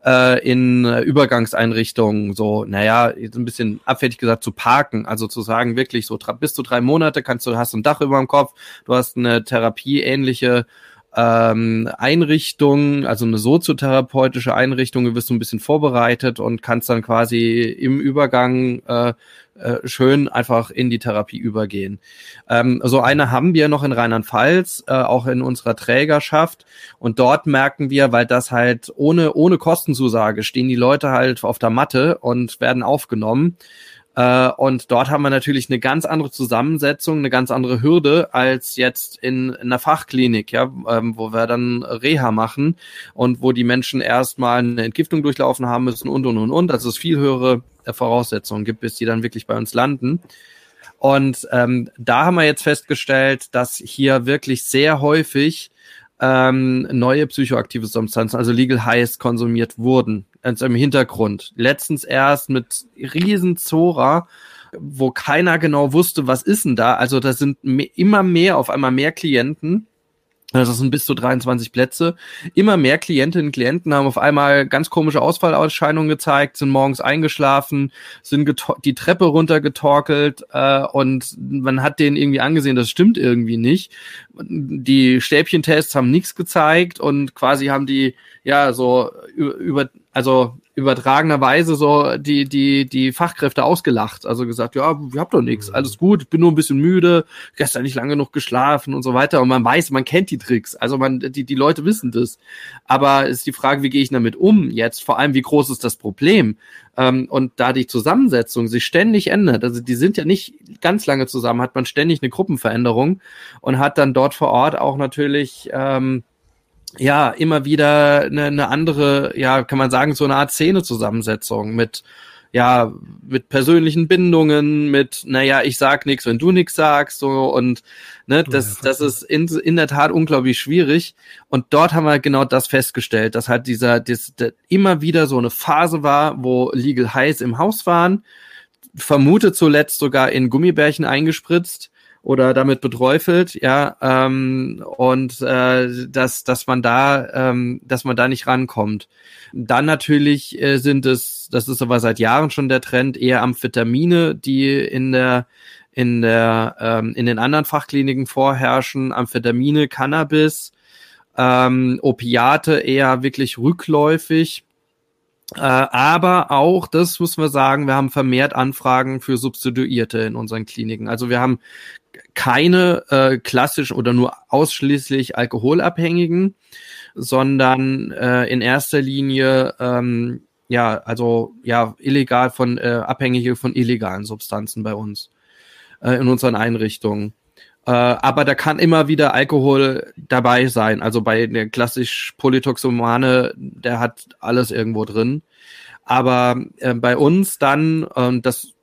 äh, in äh, Übergangseinrichtungen. So, naja, ein bisschen abfällig gesagt, zu parken, also zu sagen, wirklich so bis zu drei Monate kannst du, hast ein Dach über dem Kopf, du hast eine therapieähnliche ähm, Einrichtung, also eine soziotherapeutische Einrichtung, du wirst so ein bisschen vorbereitet und kannst dann quasi im Übergang äh, äh, schön einfach in die Therapie übergehen. Ähm, so eine haben wir noch in Rheinland-Pfalz, äh, auch in unserer Trägerschaft. Und dort merken wir, weil das halt ohne, ohne Kostenzusage stehen die Leute halt auf der Matte und werden aufgenommen. Äh, und dort haben wir natürlich eine ganz andere Zusammensetzung, eine ganz andere Hürde als jetzt in, in einer Fachklinik, ja, ähm, wo wir dann Reha machen und wo die Menschen erstmal eine Entgiftung durchlaufen haben müssen und und und und. Also es viel höhere Voraussetzungen gibt, bis die dann wirklich bei uns landen. Und ähm, da haben wir jetzt festgestellt, dass hier wirklich sehr häufig ähm, neue psychoaktive Substanzen, also Legal Highs, konsumiert wurden. Also im Hintergrund. Letztens erst mit riesen Zora, wo keiner genau wusste, was ist denn da. Also da sind immer mehr, auf einmal mehr Klienten das sind bis zu 23 Plätze. Immer mehr Klientinnen und Klienten haben auf einmal ganz komische Ausfallausscheinungen gezeigt, sind morgens eingeschlafen, sind die Treppe runtergetorkelt äh, und man hat denen irgendwie angesehen, das stimmt irgendwie nicht. Die Stäbchentests haben nichts gezeigt und quasi haben die ja so über also übertragenerweise so die, die, die Fachkräfte ausgelacht. Also gesagt, ja, wir habt doch nichts, alles gut, bin nur ein bisschen müde, gestern nicht lange genug geschlafen und so weiter. Und man weiß, man kennt die Tricks. Also man, die, die Leute wissen das. Aber ist die Frage, wie gehe ich damit um jetzt? Vor allem, wie groß ist das Problem? Ähm, und da die Zusammensetzung sich ständig ändert, also die sind ja nicht ganz lange zusammen, hat man ständig eine Gruppenveränderung und hat dann dort vor Ort auch natürlich ähm, ja immer wieder eine, eine andere, ja, kann man sagen, so eine Art Szene-Zusammensetzung mit ja, mit persönlichen Bindungen, mit, naja, ich sag nichts, wenn du nichts sagst, so und ne, das, das ist in, in der Tat unglaublich schwierig. Und dort haben wir genau das festgestellt, dass halt dieser, das, das immer wieder so eine Phase war, wo Legal Highs im Haus waren, vermutet zuletzt sogar in Gummibärchen eingespritzt oder damit beträufelt, ja, ähm, und äh, dass, dass man da, ähm, dass man da nicht rankommt. Dann natürlich äh, sind es, das ist aber seit Jahren schon der Trend, eher Amphetamine, die in der in der ähm, in den anderen Fachkliniken vorherrschen, Amphetamine, Cannabis, ähm, Opiate eher wirklich rückläufig. Äh, aber auch, das muss man sagen, wir haben vermehrt Anfragen für Substituierte in unseren Kliniken. Also wir haben keine äh, klassisch oder nur ausschließlich Alkoholabhängigen, sondern äh, in erster Linie ähm, ja, also ja, illegal von äh, Abhängige von illegalen Substanzen bei uns äh, in unseren Einrichtungen. Äh, aber da kann immer wieder Alkohol dabei sein. Also bei der klassisch Polytoxomane, der hat alles irgendwo drin. Aber äh, bei uns dann, und das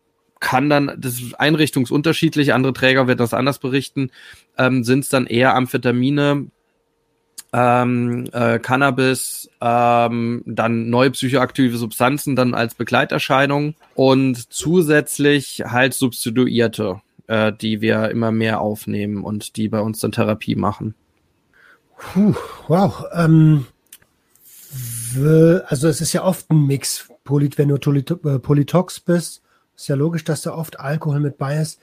kann dann, das ist einrichtungsunterschiedlich, andere Träger werden das anders berichten, ähm, sind es dann eher Amphetamine, ähm, äh, Cannabis, ähm, dann neue psychoaktive Substanzen dann als Begleiterscheinung und zusätzlich halt Substituierte, äh, die wir immer mehr aufnehmen und die bei uns dann Therapie machen. Puh, wow. Ähm, also es ist ja oft ein Mix, wenn du äh, Polytox bist ist ja logisch, dass da oft Alkohol mit bei ist.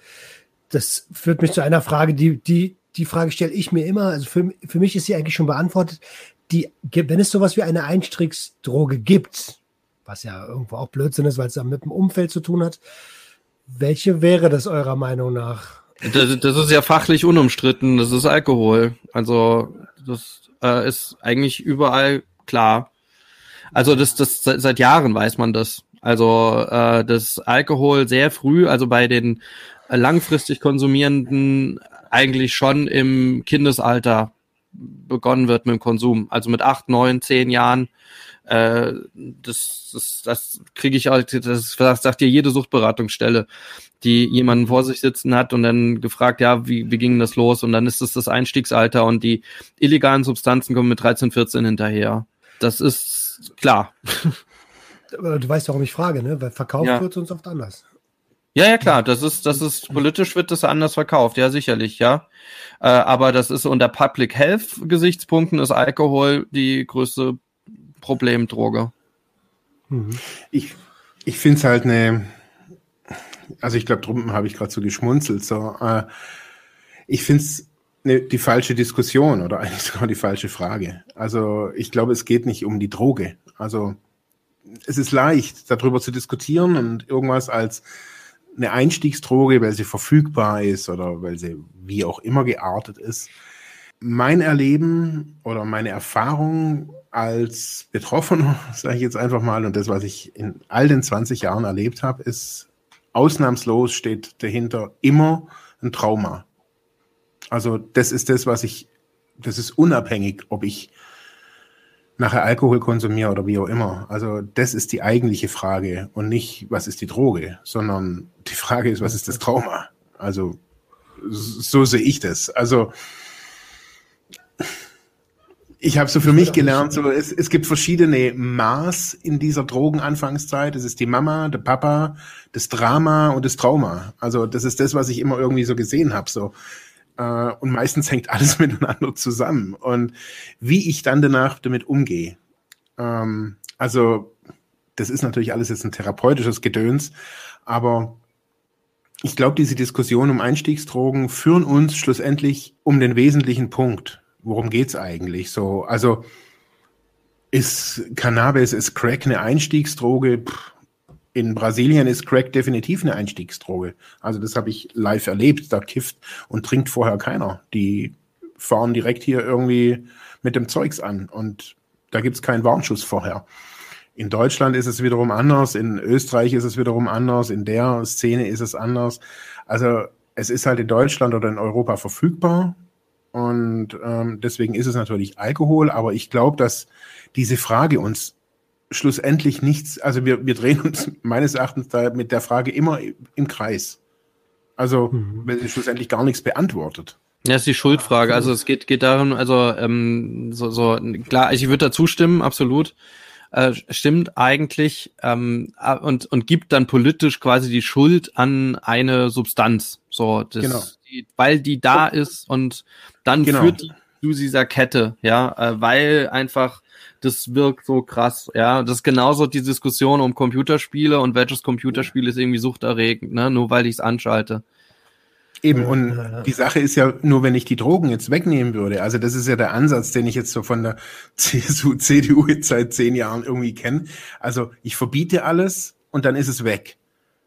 Das führt mich zu einer Frage, die, die, die Frage stelle ich mir immer. Also für, für mich ist sie eigentlich schon beantwortet. Die, wenn es sowas wie eine Einstiegsdroge gibt, was ja irgendwo auch Blödsinn ist, weil es mit dem Umfeld zu tun hat, welche wäre das eurer Meinung nach? Das, das ist ja fachlich unumstritten. Das ist Alkohol. Also das äh, ist eigentlich überall klar. Also das, das seit Jahren weiß man das. Also äh, das Alkohol sehr früh, also bei den langfristig Konsumierenden eigentlich schon im Kindesalter begonnen wird mit dem Konsum. Also mit acht, neun, zehn Jahren. Äh, das das, das kriege ich halt, das, das sagt dir jede Suchtberatungsstelle, die jemanden vor sich sitzen hat und dann gefragt, ja, wie, wie ging das los? Und dann ist es das Einstiegsalter und die illegalen Substanzen kommen mit 13, 14 hinterher. Das ist klar. du weißt warum ich frage, ne? Weil verkauft ja. wird sonst oft anders. Ja, ja, klar, das ist, das ist, politisch wird das anders verkauft, ja, sicherlich, ja. Äh, aber das ist unter Public Health Gesichtspunkten ist Alkohol die größte Problemdroge. Mhm. Ich, ich finde es halt eine, also ich glaube, drum habe ich gerade so geschmunzelt, so, äh, ich finde es ne, die falsche Diskussion oder eigentlich sogar die falsche Frage. Also ich glaube, es geht nicht um die Droge. Also es ist leicht, darüber zu diskutieren und irgendwas als eine Einstiegsdroge, weil sie verfügbar ist oder weil sie wie auch immer geartet ist. Mein Erleben oder meine Erfahrung als Betroffener, sage ich jetzt einfach mal, und das, was ich in all den 20 Jahren erlebt habe, ist ausnahmslos steht dahinter immer ein Trauma. Also das ist das, was ich, das ist unabhängig, ob ich nachher Alkohol konsumiere oder wie auch immer. Also das ist die eigentliche Frage und nicht, was ist die Droge, sondern die Frage ist, was ist das Trauma? Also so sehe ich das. Also ich habe so für mich gelernt, so es, es gibt verschiedene Maß in dieser Drogenanfangszeit. Es ist die Mama, der Papa, das Drama und das Trauma. Also das ist das, was ich immer irgendwie so gesehen habe. So äh, und meistens hängt alles miteinander zusammen. Und wie ich dann danach damit umgehe. Ähm, also, das ist natürlich alles jetzt ein therapeutisches Gedöns, aber ich glaube, diese Diskussion um Einstiegsdrogen führen uns schlussendlich um den wesentlichen Punkt. Worum geht's eigentlich? So, also ist Cannabis, ist Crack eine Einstiegsdroge? Pff, in Brasilien ist Crack definitiv eine Einstiegsdroge. Also das habe ich live erlebt. Da kifft und trinkt vorher keiner. Die fahren direkt hier irgendwie mit dem Zeugs an und da gibt es keinen Warnschuss vorher. In Deutschland ist es wiederum anders, in Österreich ist es wiederum anders, in der Szene ist es anders. Also es ist halt in Deutschland oder in Europa verfügbar und ähm, deswegen ist es natürlich Alkohol, aber ich glaube, dass diese Frage uns schlussendlich nichts, also wir, wir drehen uns meines Erachtens da mit der Frage immer im Kreis. Also, mhm. wenn sie schlussendlich gar nichts beantwortet. Ja, ist die Schuldfrage. Also es geht, geht darum, also ähm, so, so klar, ich würde da zustimmen, absolut. äh, stimmt eigentlich ähm, und, und gibt dann politisch quasi die Schuld an eine Substanz. So, das, genau. die, weil die da ist und dann genau. führt die zu dieser Kette, ja, äh, weil einfach das wirkt so krass, ja. Das ist genauso die Diskussion um Computerspiele und welches Computerspiel ist irgendwie suchterregend, ne, nur weil ich es anschalte. Eben, und die Sache ist ja, nur wenn ich die Drogen jetzt wegnehmen würde, also das ist ja der Ansatz, den ich jetzt so von der CSU, CDU jetzt seit zehn Jahren irgendwie kenne. Also ich verbiete alles und dann ist es weg.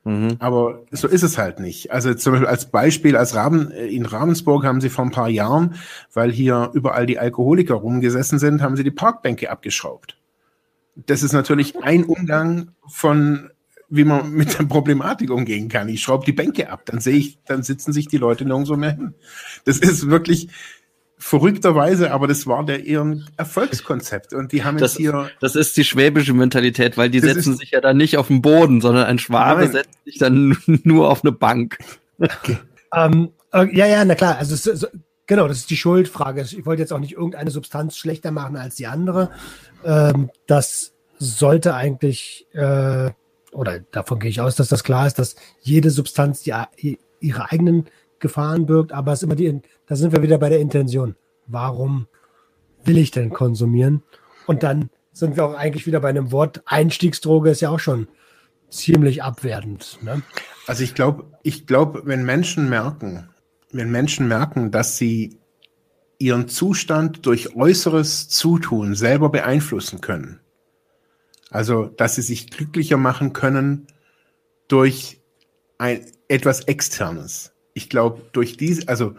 Mhm. Aber so ist es halt nicht. Also zum Beispiel als Beispiel, als Raben, äh, in Ravensburg haben sie vor ein paar Jahren, weil hier überall die Alkoholiker rumgesessen sind, haben sie die Parkbänke abgeschraubt. Das ist natürlich ein Umgang von wie man mit der Problematik umgehen kann. Ich schraube die Bänke ab, dann sehe ich, dann sitzen sich die Leute nirgendwo mehr hin. Das ist wirklich verrückterweise, aber das war der ihren Erfolgskonzept und die haben das, jetzt hier. Das ist die schwäbische Mentalität, weil die setzen ist, sich ja dann nicht auf den Boden, sondern ein Schwabe nein. setzt sich dann nur auf eine Bank. Okay. ähm, äh, ja, ja, na klar. Also es, genau, das ist die Schuldfrage. Ich wollte jetzt auch nicht irgendeine Substanz schlechter machen als die andere. Ähm, das sollte eigentlich äh, oder davon gehe ich aus, dass das klar ist, dass jede Substanz die, ihre eigenen Gefahren birgt, aber es ist immer die, da sind wir wieder bei der Intention. Warum will ich denn konsumieren? Und dann sind wir auch eigentlich wieder bei einem Wort. Einstiegsdroge ist ja auch schon ziemlich abwertend. Ne? Also ich glaube, ich glaube, wenn Menschen merken, wenn Menschen merken, dass sie ihren Zustand durch äußeres Zutun selber beeinflussen können, also, dass sie sich glücklicher machen können durch ein, etwas Externes. Ich glaube, durch diese, also,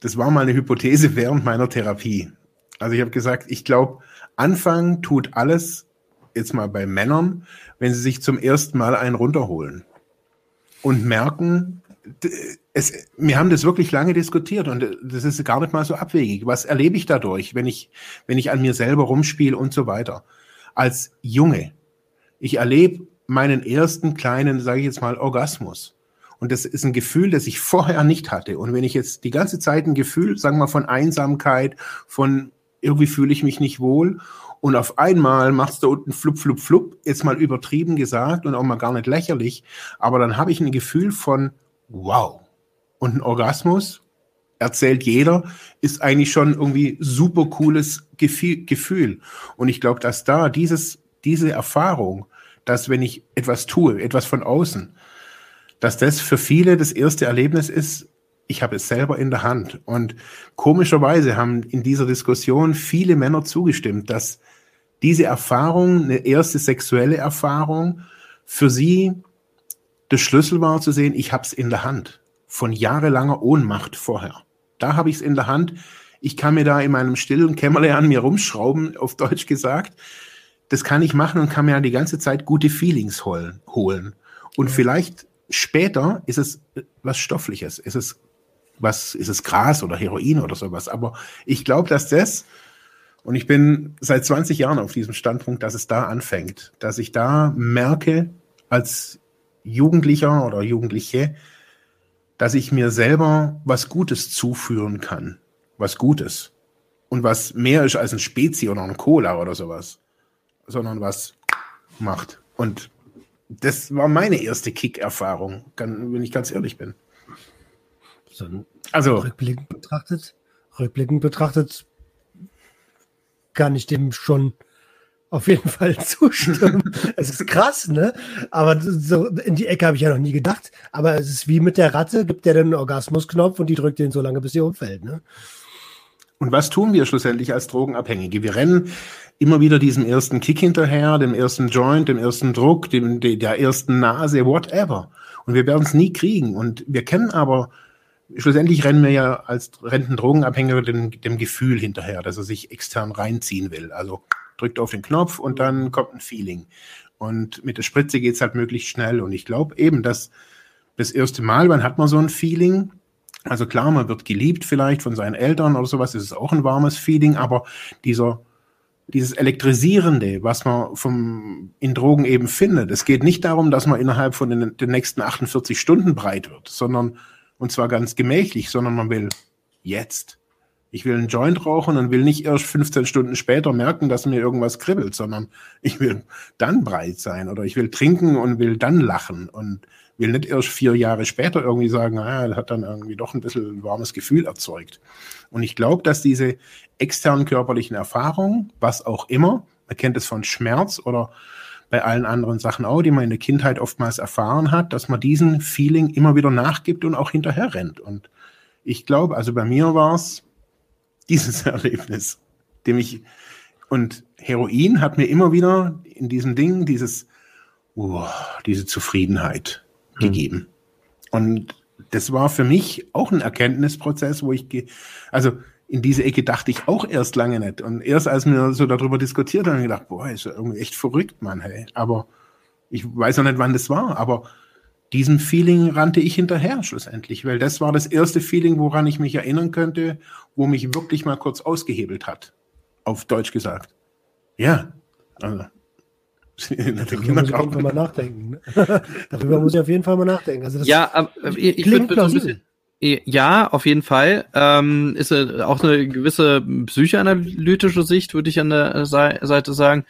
das war mal eine Hypothese während meiner Therapie. Also, ich habe gesagt, ich glaube, Anfang tut alles, jetzt mal bei Männern, wenn sie sich zum ersten Mal einen runterholen und merken, es, wir haben das wirklich lange diskutiert und das ist gar nicht mal so abwegig. Was erlebe ich dadurch, wenn ich, wenn ich an mir selber rumspiele und so weiter? als Junge. Ich erlebe meinen ersten kleinen, sage ich jetzt mal, Orgasmus. Und das ist ein Gefühl, das ich vorher nicht hatte. Und wenn ich jetzt die ganze Zeit ein Gefühl, sagen wir mal, von Einsamkeit, von irgendwie fühle ich mich nicht wohl und auf einmal machst du unten flup, flup, flup, jetzt mal übertrieben gesagt und auch mal gar nicht lächerlich, aber dann habe ich ein Gefühl von wow. Und ein Orgasmus, erzählt jeder, ist eigentlich schon irgendwie super cooles Gefühl. Und ich glaube, dass da dieses, diese Erfahrung, dass wenn ich etwas tue, etwas von außen, dass das für viele das erste Erlebnis ist, ich habe es selber in der Hand. Und komischerweise haben in dieser Diskussion viele Männer zugestimmt, dass diese Erfahrung, eine erste sexuelle Erfahrung, für sie der Schlüssel war zu sehen, ich habe es in der Hand. Von jahrelanger Ohnmacht vorher. Da habe ich es in der Hand. Ich kann mir da in meinem stillen Kämmerlein an mir rumschrauben, auf Deutsch gesagt. Das kann ich machen und kann mir die ganze Zeit gute Feelings holen. Und vielleicht später ist es was Stoffliches. Ist es was, ist es Gras oder Heroin oder sowas. Aber ich glaube, dass das, und ich bin seit 20 Jahren auf diesem Standpunkt, dass es da anfängt, dass ich da merke, als Jugendlicher oder Jugendliche, dass ich mir selber was Gutes zuführen kann. Was Gutes. Und was mehr ist als ein Spezi oder ein Cola oder sowas. Sondern was macht. Und das war meine erste Kick-Erfahrung, wenn ich ganz ehrlich bin. So, also rückblickend betrachtet, rückblickend betrachtet, kann ich dem schon auf jeden Fall zustimmen. es ist krass, ne? Aber so in die Ecke habe ich ja noch nie gedacht. Aber es ist wie mit der Ratte, gibt der dann einen Orgasmusknopf und die drückt den so lange, bis sie umfällt, ne? Und was tun wir schlussendlich als Drogenabhängige? Wir rennen immer wieder diesem ersten Kick hinterher, dem ersten Joint, dem ersten Druck, dem, der ersten Nase, whatever. Und wir werden es nie kriegen. Und wir kennen aber, schlussendlich rennen wir ja als Rentendrogenabhängiger dem, dem Gefühl hinterher, dass er sich extern reinziehen will. Also drückt auf den Knopf und dann kommt ein Feeling. Und mit der Spritze geht es halt möglichst schnell. Und ich glaube eben, dass das erste Mal, wann hat man so ein Feeling? Also klar, man wird geliebt vielleicht von seinen Eltern oder sowas, das ist auch ein warmes Feeling, aber dieser, dieses Elektrisierende, was man vom, in Drogen eben findet, es geht nicht darum, dass man innerhalb von den, den nächsten 48 Stunden breit wird, sondern, und zwar ganz gemächlich, sondern man will jetzt. Ich will einen Joint rauchen und will nicht erst 15 Stunden später merken, dass mir irgendwas kribbelt, sondern ich will dann breit sein oder ich will trinken und will dann lachen und will nicht erst vier Jahre später irgendwie sagen, ah, das hat dann irgendwie doch ein bisschen ein warmes Gefühl erzeugt. Und ich glaube, dass diese externen körperlichen Erfahrungen, was auch immer, man kennt es von Schmerz oder bei allen anderen Sachen auch, die man in der Kindheit oftmals erfahren hat, dass man diesen Feeling immer wieder nachgibt und auch hinterher rennt. Und ich glaube, also bei mir war es dieses Erlebnis, dem ich und Heroin hat mir immer wieder in diesem Ding dieses, oh, diese Zufriedenheit mhm. gegeben. Und das war für mich auch ein Erkenntnisprozess, wo ich, also in diese Ecke dachte ich auch erst lange nicht. Und erst als wir so darüber diskutiert haben, gedacht, boah, ist ja irgendwie echt verrückt, Mann, hey. Aber ich weiß auch nicht, wann das war, aber diesem Feeling rannte ich hinterher schlussendlich, weil das war das erste Feeling, woran ich mich erinnern könnte, wo mich wirklich mal kurz ausgehebelt hat. Auf Deutsch gesagt. Ja. Also, Darüber muss ich auf jeden Fall mal nachdenken. Ne? Darüber muss ich auf jeden Fall mal nachdenken. Also das ja, aber ich, ich würde so ein bisschen, ja, auf jeden Fall. Ähm, ist auch eine gewisse psychoanalytische Sicht, würde ich an der Seite sagen.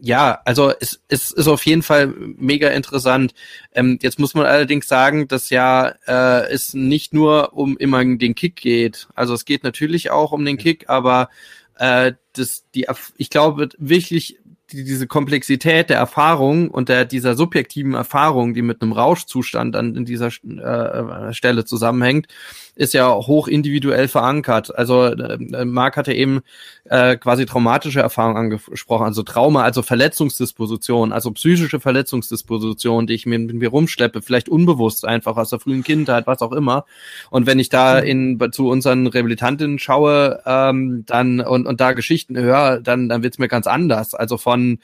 Ja, also es, es ist auf jeden Fall mega interessant. Ähm, jetzt muss man allerdings sagen, dass ja äh, es nicht nur um immer den Kick geht. Also es geht natürlich auch um den Kick, aber äh, das, die, ich glaube wirklich die, diese Komplexität der Erfahrung und der, dieser subjektiven Erfahrung, die mit einem Rauschzustand dann in dieser äh, Stelle zusammenhängt, ist ja hoch individuell verankert. Also äh, Marc hatte eben äh, quasi traumatische Erfahrungen angesprochen, also Trauma, also Verletzungsdisposition, also psychische Verletzungsdisposition, die ich mir mit mir rumschleppe, vielleicht unbewusst einfach aus der frühen Kindheit, was auch immer. Und wenn ich da in zu unseren Rehabilitantinnen schaue, ähm, dann und, und da Geschichten höre, dann dann wird's mir ganz anders. Also von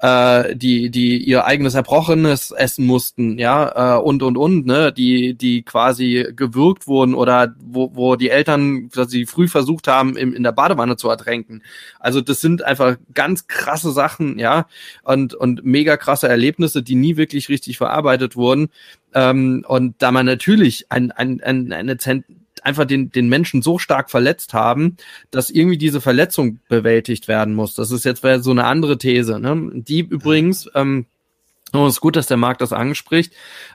äh, die, die ihr eigenes Erbrochenes essen mussten, ja, äh, und und und, ne, die, die quasi gewürgt wurden oder wo, wo die Eltern quasi früh versucht haben, im, in der Badewanne zu ertränken. Also das sind einfach ganz krasse Sachen, ja, und, und mega krasse Erlebnisse, die nie wirklich richtig verarbeitet wurden. Ähm, und da man natürlich ein, ein, ein, eine einfach den, den Menschen so stark verletzt haben, dass irgendwie diese Verletzung bewältigt werden muss. Das ist jetzt so eine andere These. Ne? Die übrigens, ähm, und es ist gut, dass der Markt das anspricht,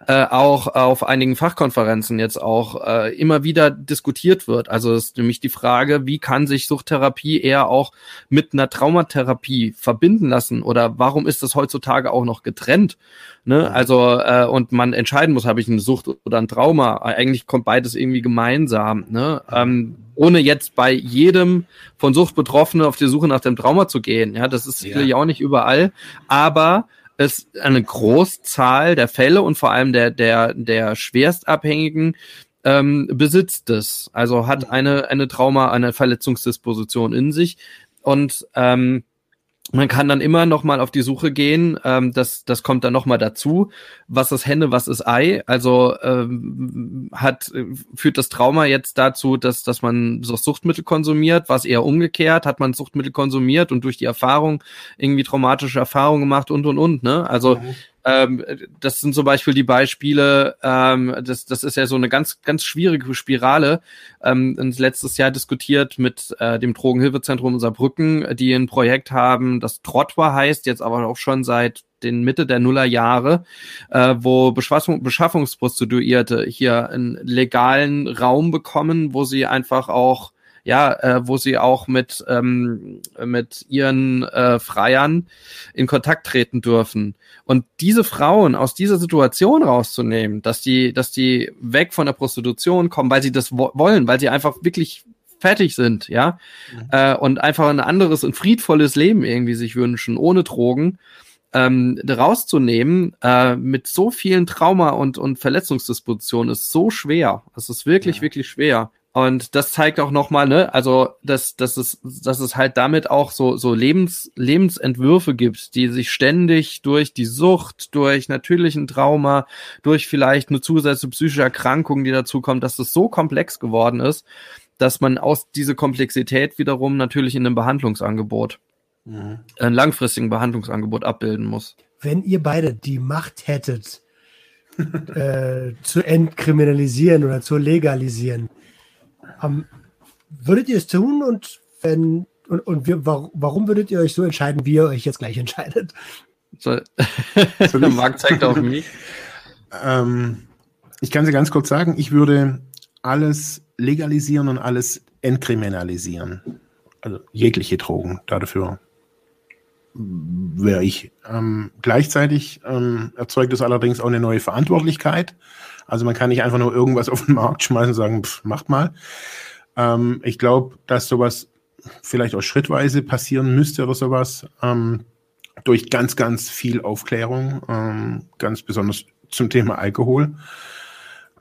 äh, auch auf einigen Fachkonferenzen jetzt auch äh, immer wieder diskutiert wird. Also es ist nämlich die Frage, wie kann sich Suchttherapie eher auch mit einer Traumatherapie verbinden lassen oder warum ist das heutzutage auch noch getrennt? Ne? Also äh, und man entscheiden muss, habe ich eine Sucht oder ein Trauma. Eigentlich kommt beides irgendwie gemeinsam. Ne? Ähm, ohne jetzt bei jedem von Sucht Betroffene auf die Suche nach dem Trauma zu gehen. Ja, das ist ja. auch nicht überall, aber es eine Großzahl der Fälle und vor allem der, der, der Schwerstabhängigen ähm, besitzt es. Also hat eine, eine Trauma, eine Verletzungsdisposition in sich. Und ähm, man kann dann immer noch mal auf die Suche gehen. Ähm, das, das kommt dann noch mal dazu. Was ist Henne, was ist Ei? Also ähm, hat führt das Trauma jetzt dazu, dass dass man so Suchtmittel konsumiert? Was eher umgekehrt? Hat man Suchtmittel konsumiert und durch die Erfahrung irgendwie traumatische Erfahrungen gemacht und und und. Ne? Also mhm. Ähm, das sind zum Beispiel die Beispiele, ähm, das, das ist ja so eine ganz, ganz schwierige Spirale. Ähm, letztes Jahr diskutiert mit äh, dem Drogenhilfezentrum Saarbrücken, die ein Projekt haben, das Trotwa heißt, jetzt aber auch schon seit den Mitte der Nullerjahre, äh, wo Beschaffung, Beschaffungsprostituierte hier einen legalen Raum bekommen, wo sie einfach auch ja, äh, wo sie auch mit, ähm, mit ihren äh, Freiern in Kontakt treten dürfen. Und diese Frauen aus dieser Situation rauszunehmen, dass die, dass die weg von der Prostitution kommen, weil sie das wo wollen, weil sie einfach wirklich fertig sind, ja, mhm. äh, und einfach ein anderes, ein friedvolles Leben irgendwie sich wünschen, ohne Drogen, ähm, rauszunehmen äh, mit so vielen Trauma und, und Verletzungsdispositionen ist so schwer. Es ist wirklich, ja. wirklich schwer. Und das zeigt auch nochmal, ne, also dass, dass, es, dass es halt damit auch so, so Lebens, Lebensentwürfe gibt, die sich ständig durch die Sucht, durch natürlichen Trauma, durch vielleicht eine zusätzliche psychische Erkrankung, die dazu kommt, dass das so komplex geworden ist, dass man aus diese Komplexität wiederum natürlich in einem Behandlungsangebot, mhm. ein langfristigen Behandlungsangebot abbilden muss. Wenn ihr beide die Macht hättet, äh, zu entkriminalisieren oder zu legalisieren, um, würdet ihr es tun und wenn und, und wir, warum würdet ihr euch so entscheiden, wie ihr euch jetzt gleich entscheidet? So, Marc zeigt auf mich. Ähm, ich kann sie ganz kurz sagen, ich würde alles legalisieren und alles entkriminalisieren. Also jegliche Drogen dafür wäre ich. Ähm, gleichzeitig ähm, erzeugt es allerdings auch eine neue Verantwortlichkeit. Also man kann nicht einfach nur irgendwas auf den Markt schmeißen und sagen, pff, macht mal. Ähm, ich glaube, dass sowas vielleicht auch schrittweise passieren müsste oder sowas. Ähm, durch ganz, ganz viel Aufklärung, ähm, ganz besonders zum Thema Alkohol.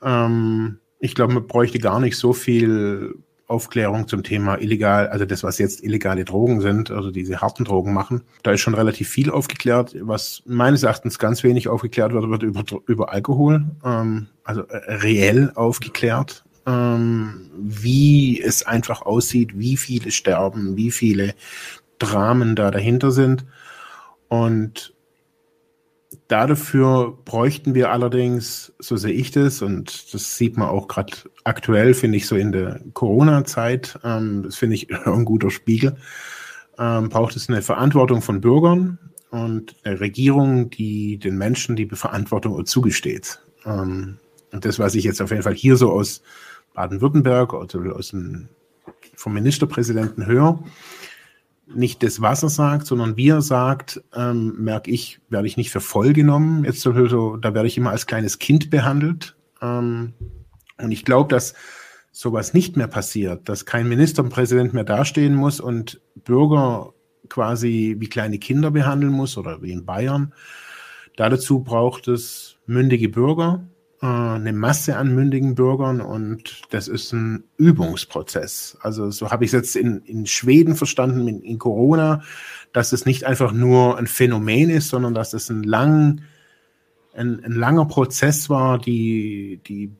Ähm, ich glaube, man bräuchte gar nicht so viel Aufklärung zum Thema illegal, also das, was jetzt illegale Drogen sind, also diese harten Drogen machen. Da ist schon relativ viel aufgeklärt. Was meines Erachtens ganz wenig aufgeklärt wird, wird über, über Alkohol, ähm, also äh, reell aufgeklärt, ähm, wie es einfach aussieht, wie viele sterben, wie viele Dramen da dahinter sind. Und Dafür bräuchten wir allerdings, so sehe ich das, und das sieht man auch gerade aktuell, finde ich, so in der Corona-Zeit, ähm, das finde ich ein guter Spiegel, ähm, braucht es eine Verantwortung von Bürgern und eine Regierung, die den Menschen die Verantwortung zugesteht. Ähm, und das, was ich jetzt auf jeden Fall hier so aus Baden-Württemberg, also aus dem, vom Ministerpräsidenten höre, nicht das Wasser sagt, sondern wie er sagt, ähm, merke ich, werde ich nicht für voll genommen. Jetzt so, da werde ich immer als kleines Kind behandelt. Ähm, und ich glaube, dass sowas nicht mehr passiert, dass kein Ministerpräsident mehr dastehen muss und Bürger quasi wie kleine Kinder behandeln muss oder wie in Bayern. Dazu braucht es mündige Bürger, eine Masse an mündigen Bürgern und das ist ein Übungsprozess. Also so habe ich es jetzt in, in Schweden verstanden, in, in Corona, dass es nicht einfach nur ein Phänomen ist, sondern dass es ein, lang, ein, ein langer Prozess war, die, die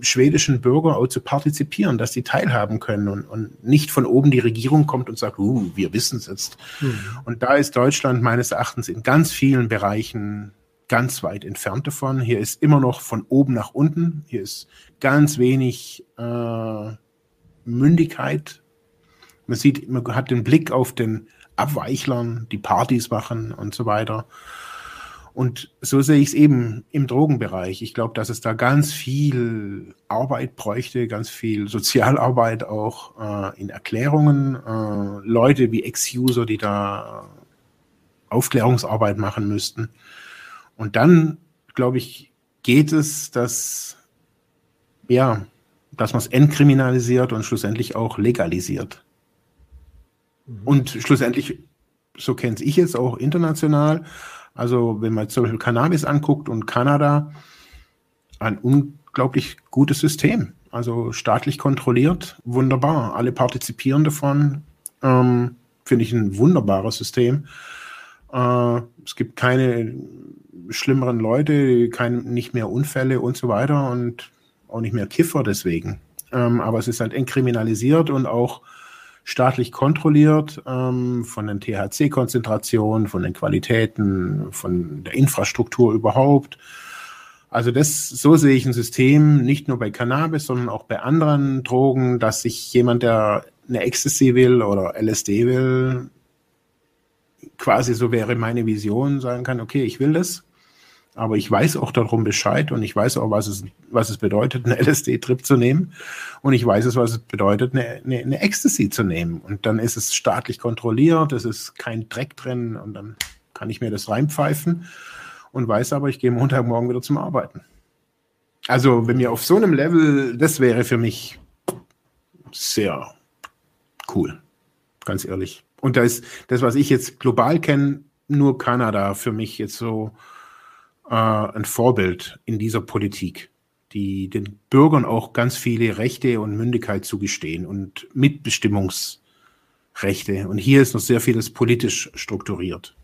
schwedischen Bürger auch zu partizipieren, dass sie teilhaben können und, und nicht von oben die Regierung kommt und sagt, uh, wir wissen es jetzt. Mhm. Und da ist Deutschland meines Erachtens in ganz vielen Bereichen ganz weit entfernt davon. Hier ist immer noch von oben nach unten. Hier ist ganz wenig äh, Mündigkeit. Man sieht, man hat den Blick auf den Abweichlern, die Partys machen und so weiter. Und so sehe ich es eben im Drogenbereich. Ich glaube, dass es da ganz viel Arbeit bräuchte, ganz viel Sozialarbeit auch äh, in Erklärungen. Äh, Leute wie Ex-User, die da Aufklärungsarbeit machen müssten. Und dann, glaube ich, geht es, dass, ja, dass man es entkriminalisiert und schlussendlich auch legalisiert. Mhm. Und schlussendlich, so kenne ich es auch international, also wenn man zum Beispiel Cannabis anguckt und Kanada, ein unglaublich gutes System. Also staatlich kontrolliert, wunderbar. Alle partizipieren davon. Ähm, Finde ich ein wunderbares System. Äh, es gibt keine schlimmeren Leute, kein, nicht mehr Unfälle und so weiter und auch nicht mehr Kiffer deswegen. Ähm, aber es ist halt entkriminalisiert und auch staatlich kontrolliert ähm, von den THC-Konzentrationen, von den Qualitäten, von der Infrastruktur überhaupt. Also das, so sehe ich ein System, nicht nur bei Cannabis, sondern auch bei anderen Drogen, dass sich jemand, der eine Ecstasy will oder LSD will, quasi so wäre meine Vision, sagen kann, okay, ich will das, aber ich weiß auch darum Bescheid und ich weiß auch, was es, was es bedeutet, einen LSD-Trip zu nehmen. Und ich weiß es, was es bedeutet, eine, eine, eine Ecstasy zu nehmen. Und dann ist es staatlich kontrolliert, es ist kein Dreck drin und dann kann ich mir das reinpfeifen und weiß aber, ich gehe Montagmorgen wieder zum Arbeiten. Also, wenn mir auf so einem Level, das wäre für mich sehr cool. Ganz ehrlich. Und da ist das, was ich jetzt global kenne, nur Kanada für mich jetzt so äh, ein Vorbild in dieser Politik, die den Bürgern auch ganz viele Rechte und Mündigkeit zugestehen und Mitbestimmungsrechte. Und hier ist noch sehr vieles politisch strukturiert.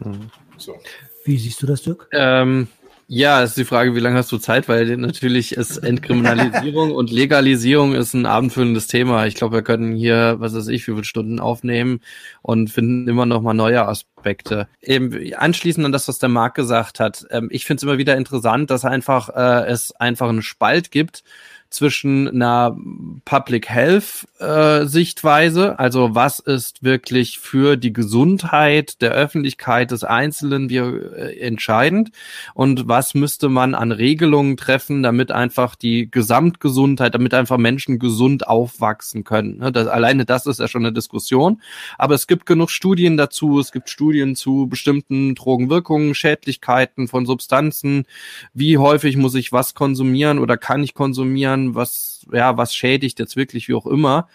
Mhm. So. Wie siehst du das, Dirk? Ähm, ja, ist die Frage, wie lange hast du Zeit? Weil natürlich ist Entkriminalisierung und Legalisierung ist ein abendfüllendes Thema. Ich glaube, wir können hier, was weiß ich, wie viele Stunden aufnehmen und finden immer noch mal neue Aspekte. Eben anschließend an das, was der Marc gesagt hat. Ähm, ich finde es immer wieder interessant, dass einfach äh, es einfach einen Spalt gibt zwischen einer Public Health äh, Sichtweise, also was ist wirklich für die Gesundheit der Öffentlichkeit des Einzelnen wir äh, entscheidend und was müsste man an Regelungen treffen, damit einfach die Gesamtgesundheit, damit einfach Menschen gesund aufwachsen können. Ne? Das, alleine das ist ja schon eine Diskussion, aber es gibt genug Studien dazu, es gibt Studien zu bestimmten Drogenwirkungen, Schädlichkeiten von Substanzen, wie häufig muss ich was konsumieren oder kann ich konsumieren, was, ja, was schädigt jetzt wirklich, wie auch immer.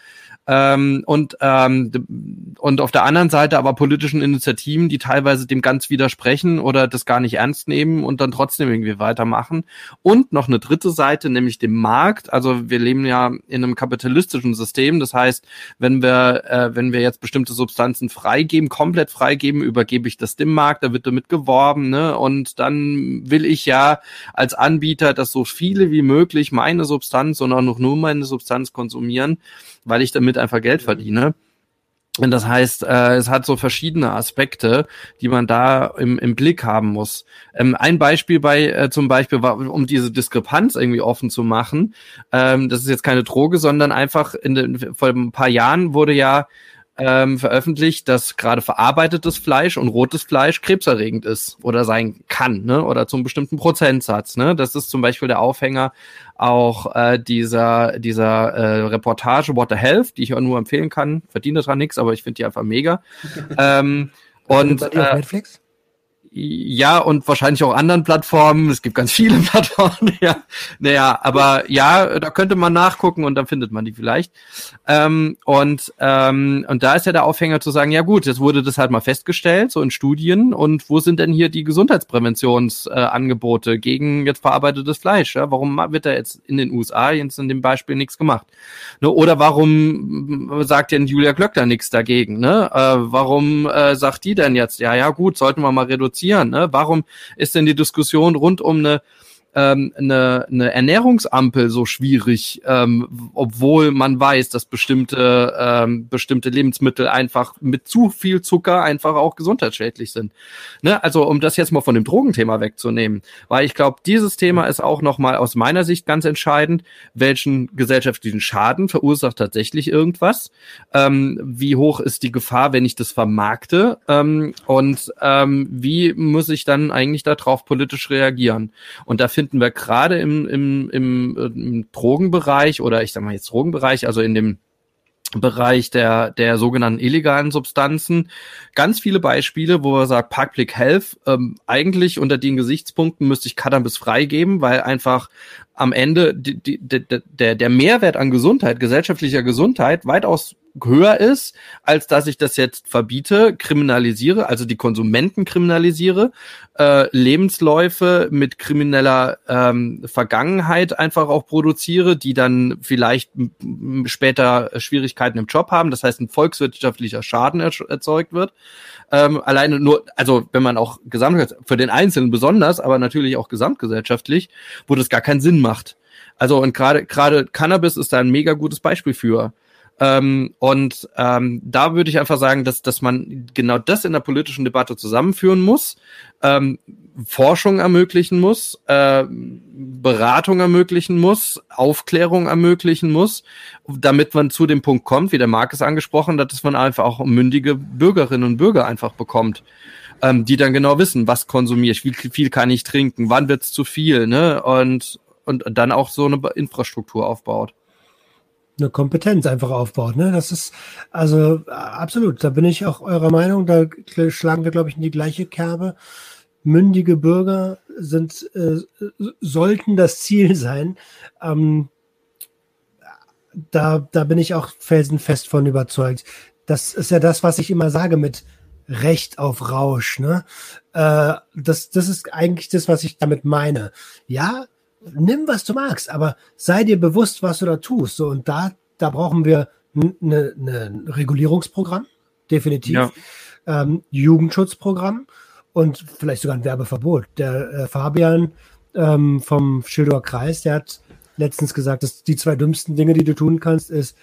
Ähm, und, ähm, und auf der anderen Seite aber politischen Initiativen, die teilweise dem ganz widersprechen oder das gar nicht ernst nehmen und dann trotzdem irgendwie weitermachen. Und noch eine dritte Seite, nämlich dem Markt. Also wir leben ja in einem kapitalistischen System. Das heißt, wenn wir, äh, wenn wir jetzt bestimmte Substanzen freigeben, komplett freigeben, übergebe ich das dem Markt, da wird damit geworben, ne? Und dann will ich ja als Anbieter, dass so viele wie möglich meine Substanz und auch noch nur meine Substanz konsumieren weil ich damit einfach Geld verdiene. Und das heißt, äh, es hat so verschiedene Aspekte, die man da im, im Blick haben muss. Ähm, ein Beispiel bei äh, zum Beispiel war, um diese Diskrepanz irgendwie offen zu machen. Ähm, das ist jetzt keine Droge, sondern einfach in den, vor ein paar Jahren wurde ja ähm, veröffentlicht, dass gerade verarbeitetes Fleisch und rotes Fleisch krebserregend ist oder sein kann, ne? Oder zum bestimmten Prozentsatz. Ne? Das ist zum Beispiel der Aufhänger auch äh, dieser dieser äh, Reportage What the Health, die ich auch nur empfehlen kann. Verdiene dran nichts, aber ich finde die einfach mega. ähm, und äh, Netflix? Ja, und wahrscheinlich auch anderen Plattformen. Es gibt ganz viele Plattformen, ja. Naja, aber ja, da könnte man nachgucken und dann findet man die vielleicht. Ähm, und, ähm, und da ist ja der Aufhänger zu sagen, ja gut, jetzt wurde das halt mal festgestellt, so in Studien. Und wo sind denn hier die Gesundheitspräventionsangebote äh, gegen jetzt verarbeitetes Fleisch? Ja? Warum wird da jetzt in den USA jetzt in dem Beispiel nichts gemacht? Ne? Oder warum sagt denn Julia Glöckler nichts dagegen? Ne? Äh, warum äh, sagt die denn jetzt, ja, ja gut, sollten wir mal reduzieren? Diskutieren. Ne? Warum ist denn die Diskussion rund um eine ähm, eine, eine Ernährungsampel so schwierig, ähm, obwohl man weiß, dass bestimmte, ähm, bestimmte Lebensmittel einfach mit zu viel Zucker einfach auch gesundheitsschädlich sind. Ne? Also um das jetzt mal von dem Drogenthema wegzunehmen, weil ich glaube, dieses Thema ist auch nochmal aus meiner Sicht ganz entscheidend, welchen gesellschaftlichen Schaden verursacht tatsächlich irgendwas, ähm, wie hoch ist die Gefahr, wenn ich das vermarkte ähm, und ähm, wie muss ich dann eigentlich darauf politisch reagieren. Und da finde finden wir gerade im, im, im, im Drogenbereich oder ich sag mal jetzt Drogenbereich, also in dem Bereich der, der sogenannten illegalen Substanzen. Ganz viele Beispiele, wo man sagt, Public Health, ähm, eigentlich unter den Gesichtspunkten müsste ich Cannabis freigeben, weil einfach am Ende die, die, der, der Mehrwert an Gesundheit, gesellschaftlicher Gesundheit weitaus höher ist, als dass ich das jetzt verbiete, kriminalisiere, also die Konsumenten kriminalisiere, äh, Lebensläufe mit krimineller ähm, Vergangenheit einfach auch produziere, die dann vielleicht später Schwierigkeiten im Job haben, das heißt ein volkswirtschaftlicher Schaden er erzeugt wird. Ähm, alleine nur, also wenn man auch gesamt für den Einzelnen besonders, aber natürlich auch gesamtgesellschaftlich, wo das gar keinen Sinn macht. Also und gerade gerade Cannabis ist da ein mega gutes Beispiel für. Ähm, und ähm, da würde ich einfach sagen, dass, dass man genau das in der politischen Debatte zusammenführen muss, ähm, Forschung ermöglichen muss, äh, Beratung ermöglichen muss, Aufklärung ermöglichen muss, damit man zu dem Punkt kommt, wie der Marc es angesprochen hat, dass man einfach auch mündige Bürgerinnen und Bürger einfach bekommt. Ähm, die dann genau wissen, was konsumiere ich, wie viel kann ich trinken, wann wird's zu viel, ne? Und, und dann auch so eine Infrastruktur aufbaut eine Kompetenz einfach aufbaut. Ne? Das ist also absolut, da bin ich auch eurer Meinung, da schlagen wir, glaube ich, in die gleiche Kerbe. Mündige Bürger sind, äh, sollten das Ziel sein. Ähm, da, da bin ich auch felsenfest von überzeugt. Das ist ja das, was ich immer sage mit Recht auf Rausch. Ne? Äh, das, das ist eigentlich das, was ich damit meine. Ja, nimm, was du magst, aber sei dir bewusst, was du da tust. So, und da, da brauchen wir ein ne, ne Regulierungsprogramm, definitiv. Ja. Ähm, Jugendschutzprogramm und vielleicht sogar ein Werbeverbot. Der äh, Fabian ähm, vom Schildower Kreis, der hat letztens gesagt, dass die zwei dümmsten Dinge, die du tun kannst, ist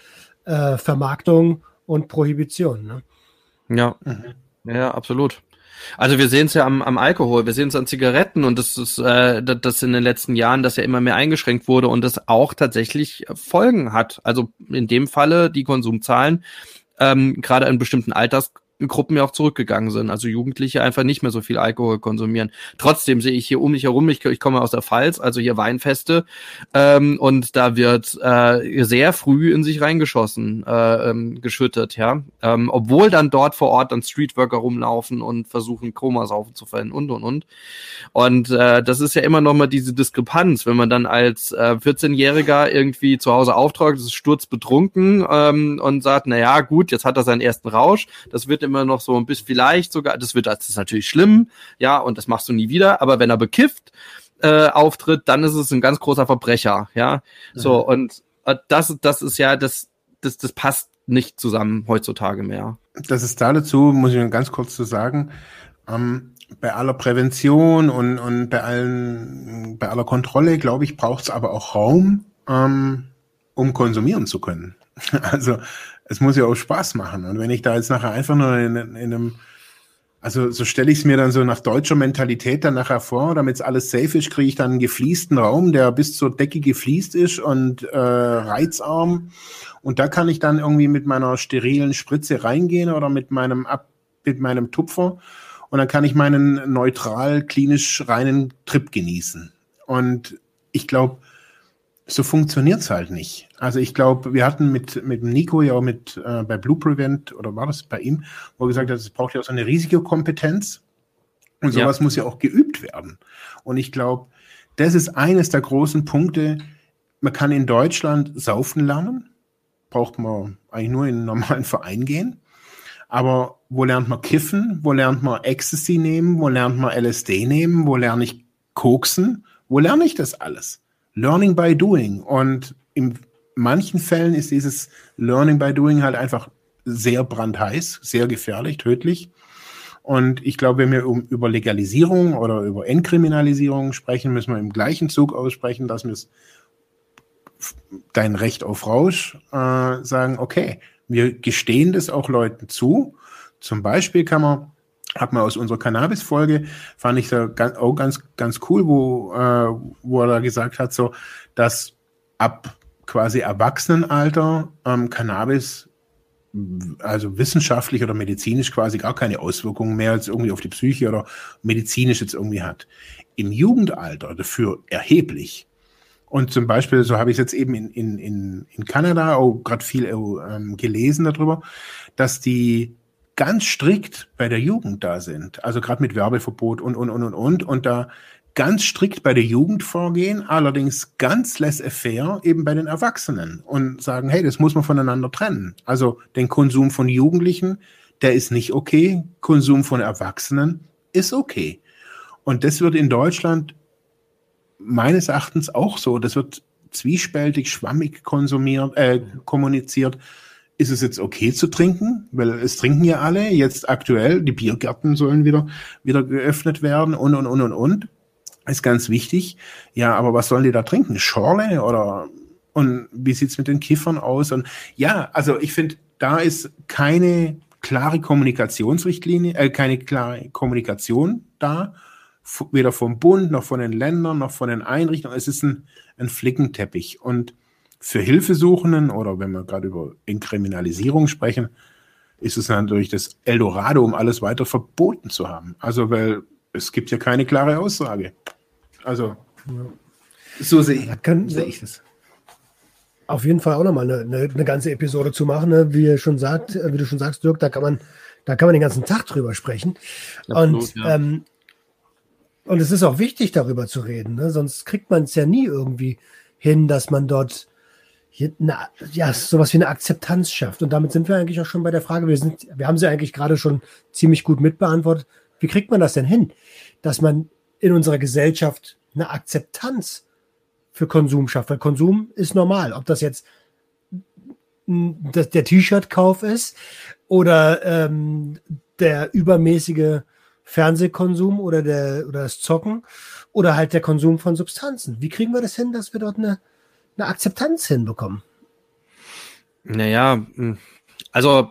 äh, Vermarktung und Prohibition. Ne? Ja, mhm. ja, absolut. Also wir sehen es ja am, am Alkohol, wir sehen es an Zigaretten und das ist äh, das in den letzten Jahren, dass ja immer mehr eingeschränkt wurde und das auch tatsächlich Folgen hat. Also in dem Falle die Konsumzahlen ähm, gerade in bestimmten Alters Gruppen ja auch zurückgegangen sind. Also Jugendliche einfach nicht mehr so viel Alkohol konsumieren. Trotzdem sehe ich hier um mich herum, ich, ich komme aus der Pfalz, also hier Weinfeste, ähm, und da wird äh, sehr früh in sich reingeschossen, äh, ähm, geschüttet, ja. Ähm, obwohl dann dort vor Ort dann Streetworker rumlaufen und versuchen, Komasaufen zu und und und. Und äh, das ist ja immer noch mal diese Diskrepanz, wenn man dann als äh, 14-Jähriger irgendwie zu Hause aufträgt, ist sturzbetrunken ähm, und sagt, na ja, gut, jetzt hat er seinen ersten Rausch, das wird im immer noch so ein bisschen, vielleicht sogar, das wird, das ist natürlich schlimm, ja, und das machst du nie wieder, aber wenn er bekifft äh, auftritt, dann ist es ein ganz großer Verbrecher, ja. So, mhm. und äh, das, das ist ja, das, das, das passt nicht zusammen heutzutage mehr. Das ist da dazu, muss ich ganz kurz zu sagen, ähm, bei aller Prävention und, und bei allen, bei aller Kontrolle, glaube ich, braucht es aber auch Raum, ähm, um konsumieren zu können. Also es muss ja auch Spaß machen. Und wenn ich da jetzt nachher einfach nur in, in einem, also so stelle ich es mir dann so nach deutscher Mentalität dann nachher vor, damit es alles safe ist, kriege ich dann einen gefliesten Raum, der bis zur Decke gefliest ist und äh, reizarm. Und da kann ich dann irgendwie mit meiner sterilen Spritze reingehen oder mit meinem Ab mit meinem Tupfer und dann kann ich meinen neutral, klinisch reinen Trip genießen. Und ich glaube, so funktioniert's halt nicht. Also ich glaube, wir hatten mit, mit Nico ja auch mit äh, bei Blue Prevent, oder war das bei ihm, wo er gesagt hat, es braucht ja auch so eine riesige Kompetenz. Und sowas ja. muss ja auch geübt werden. Und ich glaube, das ist eines der großen Punkte. Man kann in Deutschland saufen lernen. Braucht man eigentlich nur in einen normalen Verein gehen. Aber wo lernt man kiffen? Wo lernt man Ecstasy nehmen? Wo lernt man LSD nehmen? Wo lerne ich koksen? Wo lerne ich das alles? Learning by Doing. Und in manchen Fällen ist dieses Learning by Doing halt einfach sehr brandheiß, sehr gefährlich, tödlich. Und ich glaube, wenn wir um, über Legalisierung oder über Entkriminalisierung sprechen, müssen wir im gleichen Zug aussprechen, dass wir dein Recht auf Rausch äh, sagen, okay, wir gestehen das auch Leuten zu. Zum Beispiel kann man hat man aus unserer Cannabis-Folge, fand ich da ganz, auch ganz, ganz cool, wo, äh, wo er da gesagt hat, so, dass ab quasi Erwachsenenalter ähm, Cannabis also wissenschaftlich oder medizinisch quasi gar keine Auswirkungen mehr als irgendwie auf die Psyche oder medizinisch jetzt irgendwie hat. Im Jugendalter dafür erheblich. Und zum Beispiel, so habe ich es jetzt eben in, in, in, in Kanada auch gerade viel ähm, gelesen darüber, dass die ganz strikt bei der Jugend da sind, also gerade mit Werbeverbot und, und, und, und, und, und da ganz strikt bei der Jugend vorgehen, allerdings ganz laissez-faire eben bei den Erwachsenen und sagen, hey, das muss man voneinander trennen. Also den Konsum von Jugendlichen, der ist nicht okay, Konsum von Erwachsenen ist okay. Und das wird in Deutschland meines Erachtens auch so. Das wird zwiespältig, schwammig konsumiert, äh, kommuniziert ist es jetzt okay zu trinken? Weil es trinken ja alle. Jetzt aktuell, die Biergärten sollen wieder, wieder geöffnet werden und, und, und, und, und. Ist ganz wichtig. Ja, aber was sollen die da trinken? Schorle oder, und wie sieht's mit den Kiffern aus? Und ja, also ich finde, da ist keine klare Kommunikationsrichtlinie, äh, keine klare Kommunikation da. Weder vom Bund, noch von den Ländern, noch von den Einrichtungen. Es ist ein, ein Flickenteppich. Und für Hilfesuchenden oder wenn wir gerade über Inkriminalisierung sprechen, ist es natürlich das Eldorado, um alles weiter verboten zu haben. Also, weil es gibt ja keine klare Aussage. Also, so sehe ich, kann, sehe ich das. Auf jeden Fall auch nochmal eine, eine, eine ganze Episode zu machen, ne? wie, schon sagt, wie du schon sagst, Dirk, da kann man, da kann man den ganzen Tag drüber sprechen. Absolut, und, ja. ähm, und es ist auch wichtig, darüber zu reden, ne? sonst kriegt man es ja nie irgendwie hin, dass man dort eine, ja, sowas wie eine Akzeptanz schafft. Und damit sind wir eigentlich auch schon bei der Frage, wir sind, wir haben sie eigentlich gerade schon ziemlich gut mitbeantwortet. Wie kriegt man das denn hin, dass man in unserer Gesellschaft eine Akzeptanz für Konsum schafft? Weil Konsum ist normal. Ob das jetzt der T-Shirt-Kauf ist oder ähm, der übermäßige Fernsehkonsum oder der oder das Zocken oder halt der Konsum von Substanzen. Wie kriegen wir das hin, dass wir dort eine eine Akzeptanz hinbekommen? Naja, hm, also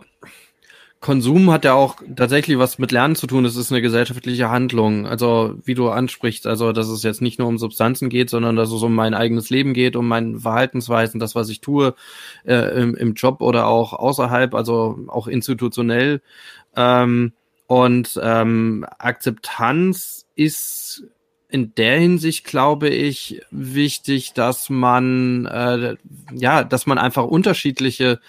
Konsum hat ja auch tatsächlich was mit Lernen zu tun. Es ist eine gesellschaftliche Handlung. Also wie du ansprichst, also dass es jetzt nicht nur um Substanzen geht, sondern dass es um mein eigenes Leben geht, um meine Verhaltensweisen, das, was ich tue äh, im, im Job oder auch außerhalb, also auch institutionell. Ähm, und ähm, Akzeptanz ist in der Hinsicht glaube ich wichtig, dass man äh, ja, dass man einfach unterschiedliche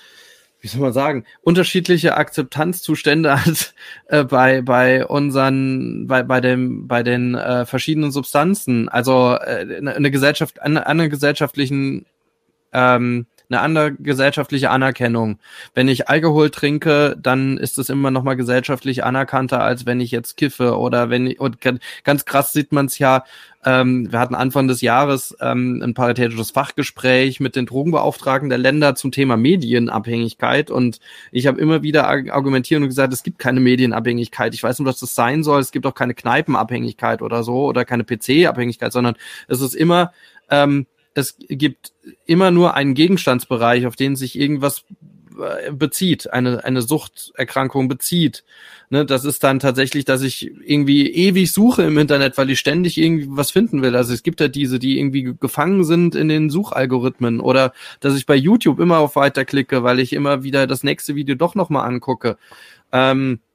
wie soll man sagen, unterschiedliche Akzeptanzzustände hat äh, bei bei unseren bei bei dem bei den äh, verschiedenen Substanzen. Also äh, eine Gesellschaft eine, eine gesellschaftlichen ähm, eine andere gesellschaftliche Anerkennung. Wenn ich Alkohol trinke, dann ist es immer noch mal gesellschaftlich anerkannter, als wenn ich jetzt kiffe oder wenn ich, und ganz krass sieht man es ja, ähm, wir hatten Anfang des Jahres ähm, ein paritätisches Fachgespräch mit den Drogenbeauftragten der Länder zum Thema Medienabhängigkeit und ich habe immer wieder argumentiert und gesagt, es gibt keine Medienabhängigkeit. Ich weiß nicht, was das sein soll. Es gibt auch keine Kneipenabhängigkeit oder so oder keine PC-Abhängigkeit, sondern es ist immer ähm, es gibt immer nur einen Gegenstandsbereich, auf den sich irgendwas äh, bezieht, eine, eine Suchterkrankung bezieht. Ne, das ist dann tatsächlich, dass ich irgendwie ewig suche im Internet, weil ich ständig irgendwie was finden will. Also es gibt ja diese, die irgendwie gefangen sind in den Suchalgorithmen oder dass ich bei YouTube immer auf Weiter klicke, weil ich immer wieder das nächste Video doch nochmal angucke. Ähm, äh,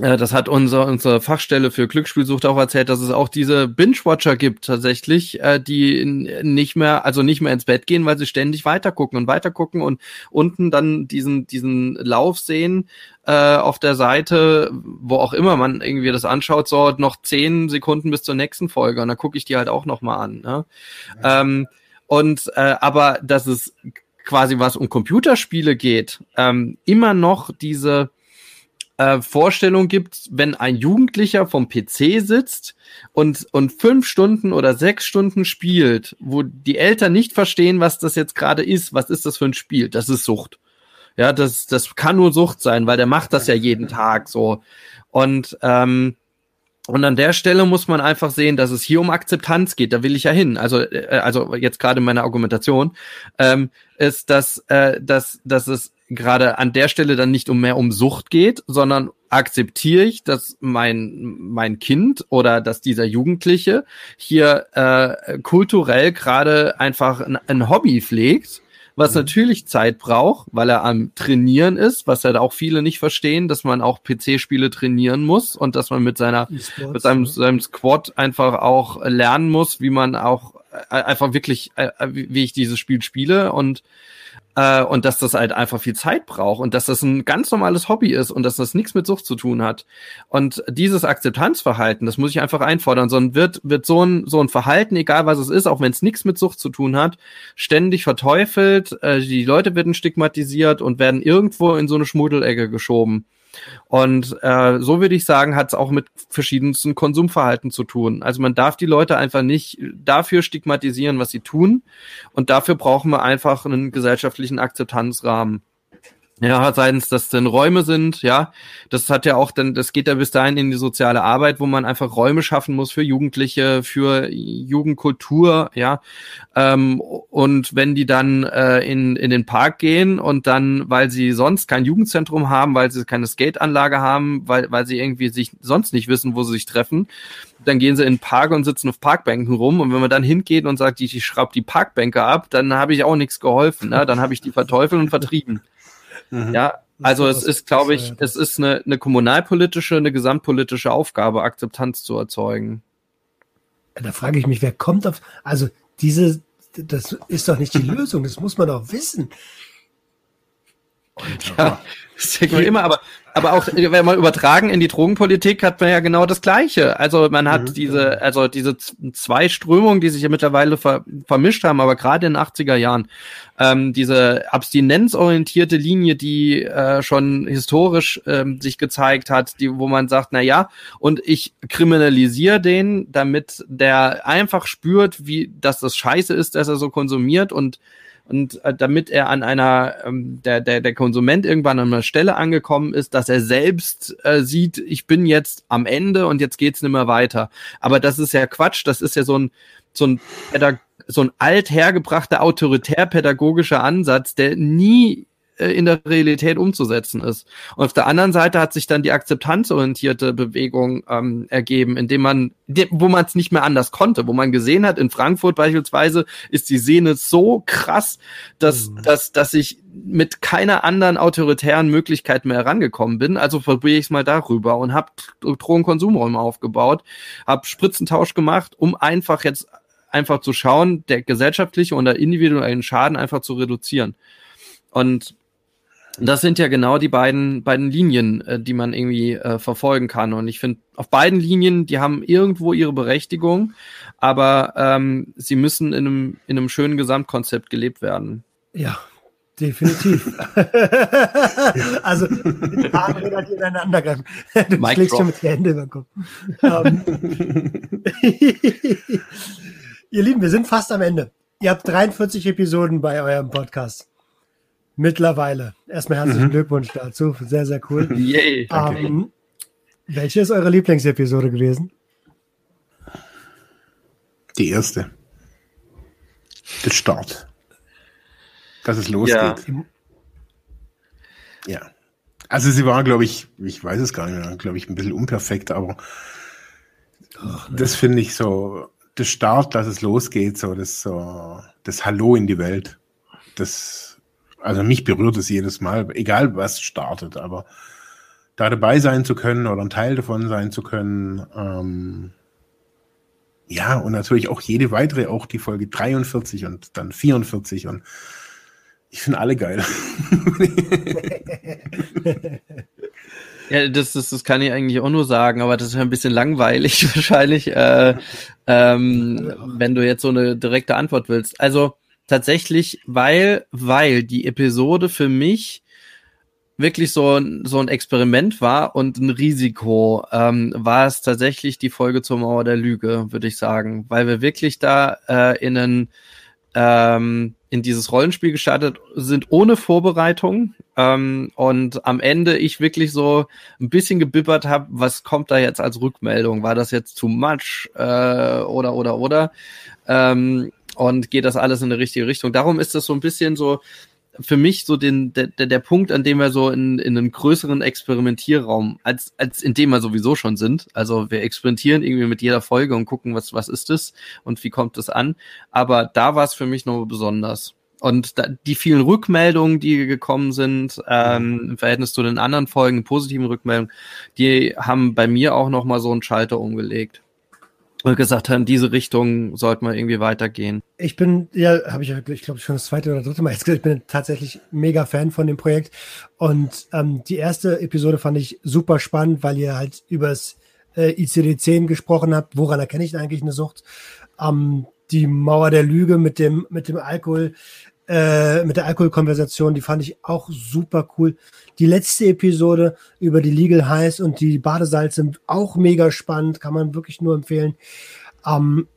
das hat unser, unsere Fachstelle für Glücksspielsucht auch erzählt, dass es auch diese Binge-Watcher gibt tatsächlich, äh, die nicht mehr, also nicht mehr ins Bett gehen, weil sie ständig weitergucken und weitergucken und unten dann diesen, diesen Lauf sehen äh, auf der Seite, wo auch immer man irgendwie das anschaut, so noch zehn Sekunden bis zur nächsten Folge und dann gucke ich die halt auch nochmal an. Ne? Ja. Ähm, und äh, aber dass es quasi was um Computerspiele geht, ähm, immer noch diese äh, Vorstellung gibt, wenn ein Jugendlicher vom PC sitzt und, und fünf Stunden oder sechs Stunden spielt, wo die Eltern nicht verstehen, was das jetzt gerade ist, was ist das für ein Spiel? Das ist Sucht. Ja, das, das kann nur Sucht sein, weil der macht das ja jeden Tag so. Und ähm, und an der Stelle muss man einfach sehen, dass es hier um Akzeptanz geht. Da will ich ja hin. Also, äh, also jetzt gerade meine Argumentation ähm, ist, dass, äh, dass, dass es gerade an der Stelle dann nicht um mehr um Sucht geht, sondern akzeptiere ich, dass mein mein Kind oder dass dieser Jugendliche hier äh, kulturell gerade einfach ein, ein Hobby pflegt was mhm. natürlich Zeit braucht, weil er am Trainieren ist, was ja auch viele nicht verstehen, dass man auch PC-Spiele trainieren muss und dass man mit seiner, mit seinem, seinem Squad einfach auch lernen muss, wie man auch äh, einfach wirklich, äh, wie ich dieses Spiel spiele und äh, und dass das halt einfach viel Zeit braucht und dass das ein ganz normales Hobby ist und dass das nichts mit Sucht zu tun hat. Und dieses Akzeptanzverhalten, das muss ich einfach einfordern, sondern wird, wird so ein, so ein Verhalten, egal was es ist, auch wenn es nichts mit Sucht zu tun hat, ständig verteufelt, äh, die Leute werden stigmatisiert und werden irgendwo in so eine Schmuddelecke geschoben. Und äh, so würde ich sagen, hat es auch mit verschiedensten Konsumverhalten zu tun. Also man darf die Leute einfach nicht dafür stigmatisieren, was sie tun. Und dafür brauchen wir einfach einen gesellschaftlichen Akzeptanzrahmen. Ja, seitens das denn Räume sind, ja. Das hat ja auch dann, das geht ja bis dahin in die soziale Arbeit, wo man einfach Räume schaffen muss für Jugendliche, für Jugendkultur, ja. Ähm, und wenn die dann äh, in, in den Park gehen und dann, weil sie sonst kein Jugendzentrum haben, weil sie keine Skateanlage haben, weil, weil sie irgendwie sich sonst nicht wissen, wo sie sich treffen, dann gehen sie in den Park und sitzen auf Parkbänken rum. Und wenn man dann hingeht und sagt, ich, ich schraub die Parkbänke ab, dann habe ich auch nichts geholfen. Ne? Dann habe ich die verteufelt und vertrieben. Mhm. Ja, also es ist, glaube ich, es ist eine, eine kommunalpolitische, eine gesamtpolitische Aufgabe, Akzeptanz zu erzeugen. Da frage ich mich, wer kommt auf, also diese, das ist doch nicht die Lösung, das muss man doch wissen. Und, ja, das denkt man immer, aber aber auch, wenn man übertragen in die Drogenpolitik, hat man ja genau das Gleiche. Also man hat mhm. diese, also diese zwei Strömungen, die sich ja mittlerweile ver vermischt haben, aber gerade in den 80er Jahren, ähm, diese abstinenzorientierte Linie, die äh, schon historisch ähm, sich gezeigt hat, die, wo man sagt, na ja, und ich kriminalisiere den, damit der einfach spürt, wie, dass das scheiße ist, dass er so konsumiert und und äh, damit er an einer, ähm, der, der, der Konsument irgendwann an einer Stelle angekommen ist, dass er selbst äh, sieht, ich bin jetzt am Ende und jetzt geht's nicht mehr weiter. Aber das ist ja Quatsch, das ist ja so ein, so ein so ein althergebrachter autoritär-pädagogischer Ansatz, der nie in der Realität umzusetzen ist. Und auf der anderen Seite hat sich dann die akzeptanzorientierte Bewegung ähm, ergeben, indem man, wo man es nicht mehr anders konnte, wo man gesehen hat, in Frankfurt beispielsweise ist die Szene so krass, dass, mhm. dass, dass ich mit keiner anderen autoritären Möglichkeit mehr herangekommen bin. Also probiere ich es mal darüber und habe Drogenkonsumräume aufgebaut, habe Spritzentausch gemacht, um einfach jetzt einfach zu schauen, der gesellschaftliche und der individuelle Schaden einfach zu reduzieren. Und das sind ja genau die beiden, beiden Linien, äh, die man irgendwie äh, verfolgen kann. Und ich finde, auf beiden Linien, die haben irgendwo ihre Berechtigung, aber ähm, sie müssen in einem, in einem schönen Gesamtkonzept gelebt werden. Ja, definitiv. also, die Haare relativ ineinander greifen. Du Mike schlägst schon mit den Händen über den Kopf. Um, Ihr Lieben, wir sind fast am Ende. Ihr habt 43 Episoden bei eurem Podcast. Mittlerweile. Erstmal herzlichen mhm. Glückwunsch dazu. Sehr, sehr cool. Yay, ähm, welche ist eure Lieblingsepisode gewesen? Die erste. Der Start. Dass es losgeht. Ja. ja. Also sie war, glaube ich, ich weiß es gar nicht mehr, glaube ich, ein bisschen unperfekt, aber Ach, ne. das finde ich so, der Start, dass es losgeht, so das, so das Hallo in die Welt. Das, also mich berührt es jedes Mal, egal was startet, aber da dabei sein zu können oder ein Teil davon sein zu können, ähm, ja, und natürlich auch jede weitere, auch die Folge 43 und dann 44 und ich finde alle geil. Ja, das, das, das kann ich eigentlich auch nur sagen, aber das ist ein bisschen langweilig wahrscheinlich, äh, ähm, wenn du jetzt so eine direkte Antwort willst. Also tatsächlich, weil, weil die Episode für mich wirklich so ein, so ein Experiment war und ein Risiko, ähm, war es tatsächlich die Folge zur Mauer der Lüge, würde ich sagen, weil wir wirklich da äh, in einen ähm, in dieses Rollenspiel gestartet sind ohne Vorbereitung ähm, und am Ende ich wirklich so ein bisschen gebibbert habe, was kommt da jetzt als Rückmeldung? War das jetzt too much äh, oder oder oder? Ähm, und geht das alles in die richtige Richtung? Darum ist das so ein bisschen so für mich so den, der, der Punkt, an dem wir so in, in einem größeren Experimentierraum, als, als in dem wir sowieso schon sind. Also wir experimentieren irgendwie mit jeder Folge und gucken, was, was ist es und wie kommt es an. Aber da war es für mich noch besonders. Und da, die vielen Rückmeldungen, die gekommen sind, ähm, im Verhältnis zu den anderen Folgen, positiven Rückmeldungen, die haben bei mir auch noch mal so einen Schalter umgelegt gesagt haben, diese Richtung sollte man irgendwie weitergehen. Ich bin, ja, habe ich, ich glaube schon das zweite oder dritte Mal jetzt gesagt, ich bin tatsächlich mega Fan von dem Projekt. Und ähm, die erste Episode fand ich super spannend, weil ihr halt übers äh, ICD-10 gesprochen habt. Woran erkenne ich eigentlich eine Sucht? Ähm, die Mauer der Lüge mit dem, mit dem Alkohol äh, mit der Alkoholkonversation, die fand ich auch super cool. Die letzte Episode über die Legal Highs und die Badesalze sind auch mega spannend, kann man wirklich nur empfehlen. Ähm,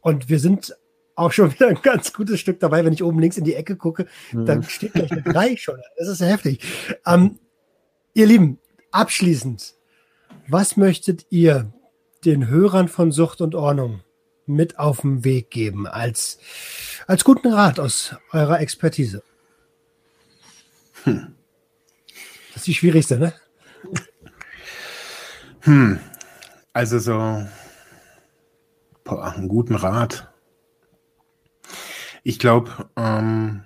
und wir sind auch schon wieder ein ganz gutes Stück dabei. Wenn ich oben links in die Ecke gucke, mhm. dann steht gleich eine 3 schon. Das ist heftig. Ähm, ihr Lieben, abschließend, was möchtet ihr den Hörern von Sucht und Ordnung mit auf den Weg geben als, als guten Rat aus eurer Expertise? Hm. Das ist die schwierigste, ne? Hm. Also so boah, einen guten Rat. Ich glaube, ähm,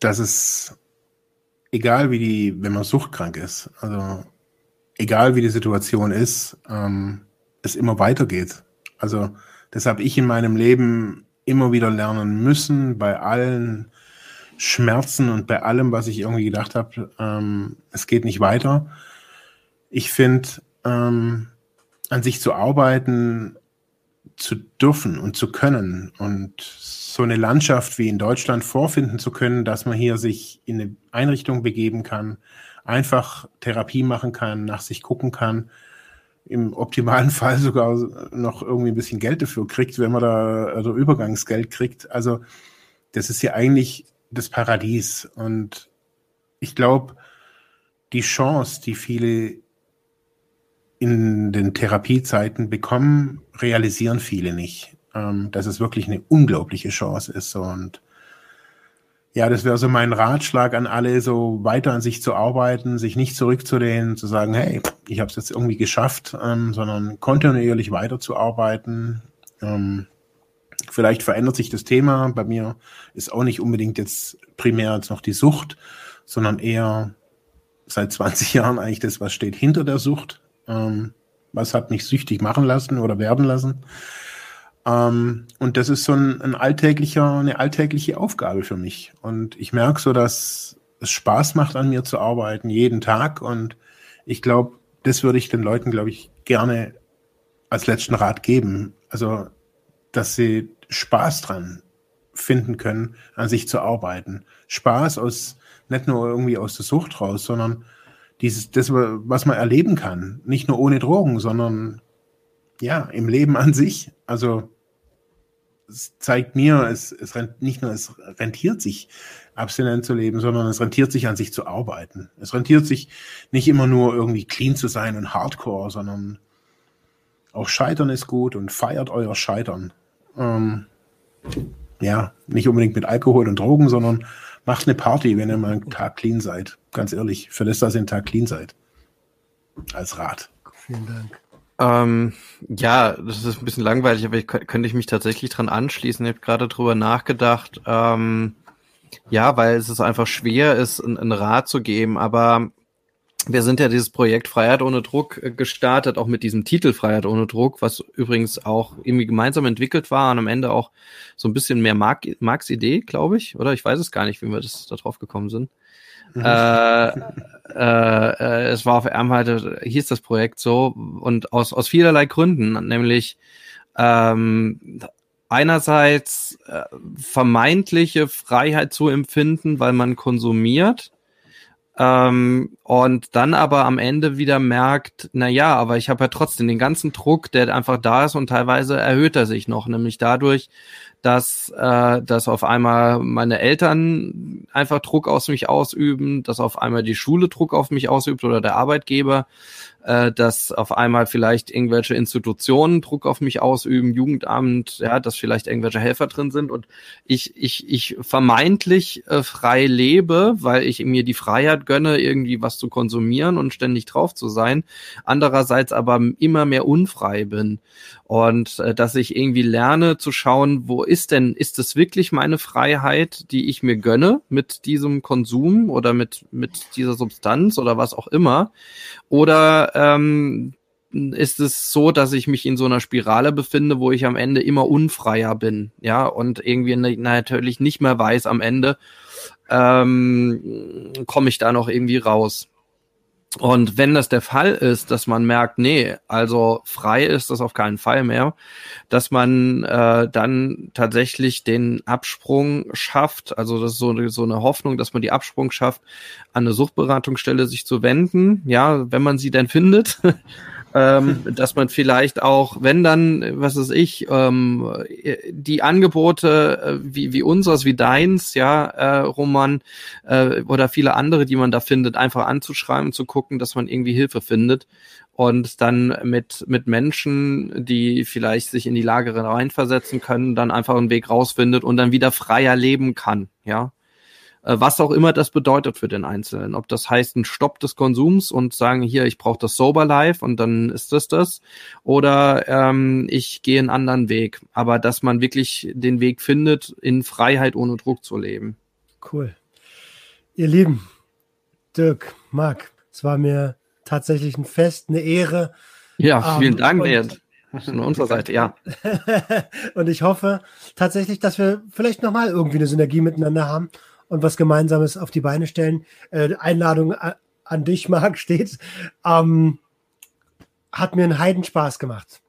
dass es egal wie die, wenn man suchtkrank ist, also egal wie die Situation ist, ähm, es immer weitergeht. Also das habe ich in meinem Leben immer wieder lernen müssen, bei allen Schmerzen und bei allem, was ich irgendwie gedacht habe, ähm, es geht nicht weiter. Ich finde, ähm, an sich zu arbeiten, zu dürfen und zu können und so eine Landschaft wie in Deutschland vorfinden zu können, dass man hier sich in eine Einrichtung begeben kann, einfach Therapie machen kann, nach sich gucken kann, im optimalen Fall sogar noch irgendwie ein bisschen Geld dafür kriegt, wenn man da also Übergangsgeld kriegt. Also das ist ja eigentlich das Paradies. Und ich glaube, die Chance, die viele in den Therapiezeiten bekommen, realisieren viele nicht. Ähm, dass es wirklich eine unglaubliche Chance ist. Und Ja, das wäre so mein Ratschlag an alle, so weiter an sich zu arbeiten, sich nicht zurückzulehnen, zu sagen, hey, ich habe es jetzt irgendwie geschafft, ähm, sondern kontinuierlich weiterzuarbeiten. Ähm, vielleicht verändert sich das Thema. Bei mir ist auch nicht unbedingt jetzt primär jetzt noch die Sucht, sondern eher seit 20 Jahren eigentlich das, was steht hinter der Sucht. Ähm, was hat mich süchtig machen lassen oder werden lassen. Ähm, und das ist so ein, ein alltäglicher, eine alltägliche Aufgabe für mich. Und ich merke so, dass es Spaß macht, an mir zu arbeiten, jeden Tag. Und ich glaube, das würde ich den Leuten, glaube ich, gerne als letzten Rat geben. Also, dass sie Spaß dran finden können, an sich zu arbeiten. Spaß aus, nicht nur irgendwie aus der Sucht raus, sondern dieses, das, was man erleben kann. Nicht nur ohne Drogen, sondern ja, im Leben an sich. Also, es zeigt mir, es, es rent, nicht nur es rentiert sich, abstinent zu leben, sondern es rentiert sich an sich zu arbeiten. Es rentiert sich nicht immer nur irgendwie clean zu sein und hardcore, sondern auch Scheitern ist gut und feiert euer Scheitern. Ähm, ja, nicht unbedingt mit Alkohol und Drogen, sondern macht eine Party, wenn ihr mal einen Tag clean seid. Ganz ehrlich, für das, dass ihr einen Tag clean seid. Als Rat. Vielen Dank. Ähm, ja, das ist ein bisschen langweilig, aber ich könnte ich mich tatsächlich dran anschließen. Ich habe gerade drüber nachgedacht. Ähm, ja, weil es ist einfach schwer ist, einen Rat zu geben, aber wir sind ja dieses Projekt Freiheit ohne Druck äh, gestartet, auch mit diesem Titel Freiheit ohne Druck, was übrigens auch irgendwie gemeinsam entwickelt war und am Ende auch so ein bisschen mehr Mark, Marks Idee, glaube ich, oder? Ich weiß es gar nicht, wie wir das da drauf gekommen sind. Mhm. Äh, äh, äh, es war auf Ermheide, hieß das Projekt so, und aus, aus vielerlei Gründen, nämlich ähm, einerseits äh, vermeintliche Freiheit zu empfinden, weil man konsumiert, ähm, und dann aber am Ende wieder merkt, na ja, aber ich habe ja trotzdem den ganzen Druck, der einfach da ist und teilweise erhöht er sich noch, nämlich dadurch, dass, äh, dass auf einmal meine Eltern einfach Druck aus mich ausüben, dass auf einmal die Schule Druck auf mich ausübt oder der Arbeitgeber, äh, dass auf einmal vielleicht irgendwelche Institutionen Druck auf mich ausüben, Jugendamt, ja, dass vielleicht irgendwelche Helfer drin sind und ich, ich, ich vermeintlich äh, frei lebe, weil ich mir die Freiheit gönne, irgendwie was zu konsumieren und ständig drauf zu sein, andererseits aber immer mehr unfrei bin und äh, dass ich irgendwie lerne zu schauen, wo ist denn, ist es wirklich meine Freiheit, die ich mir gönne mit diesem Konsum oder mit, mit dieser Substanz oder was auch immer? Oder ähm, ist es so, dass ich mich in so einer Spirale befinde, wo ich am Ende immer unfreier bin, ja, und irgendwie natürlich nicht mehr weiß am Ende, ähm, komme ich da noch irgendwie raus. Und wenn das der Fall ist, dass man merkt, nee, also frei ist das auf keinen Fall mehr, dass man äh, dann tatsächlich den Absprung schafft, also das ist so, so eine Hoffnung, dass man die Absprung schafft, an eine Suchtberatungsstelle sich zu wenden, ja, wenn man sie denn findet, ähm, dass man vielleicht auch, wenn dann, was weiß ich, ähm, die Angebote äh, wie, wie unseres, wie deins, ja, äh, Roman, äh, oder viele andere, die man da findet, einfach anzuschreiben, zu gucken, dass man irgendwie Hilfe findet und dann mit, mit Menschen, die vielleicht sich in die Lage reinversetzen können, dann einfach einen Weg rausfindet und dann wieder freier leben kann, ja. Äh, was auch immer das bedeutet für den Einzelnen. Ob das heißt ein Stopp des Konsums und sagen, hier, ich brauche das Sober Life und dann ist das das. Oder ähm, ich gehe einen anderen Weg. Aber dass man wirklich den Weg findet, in Freiheit ohne Druck zu leben. Cool. Ihr Lieben, Dirk, Marc, es war mir tatsächlich ein Fest, eine Ehre. Ja, vielen um, Dank, Ned. Von unserer Seite, ja. und ich hoffe tatsächlich, dass wir vielleicht nochmal irgendwie eine Synergie miteinander haben und was Gemeinsames auf die Beine stellen. Äh, Einladung an dich, Marc, steht. Ähm, hat mir einen Heidenspaß gemacht.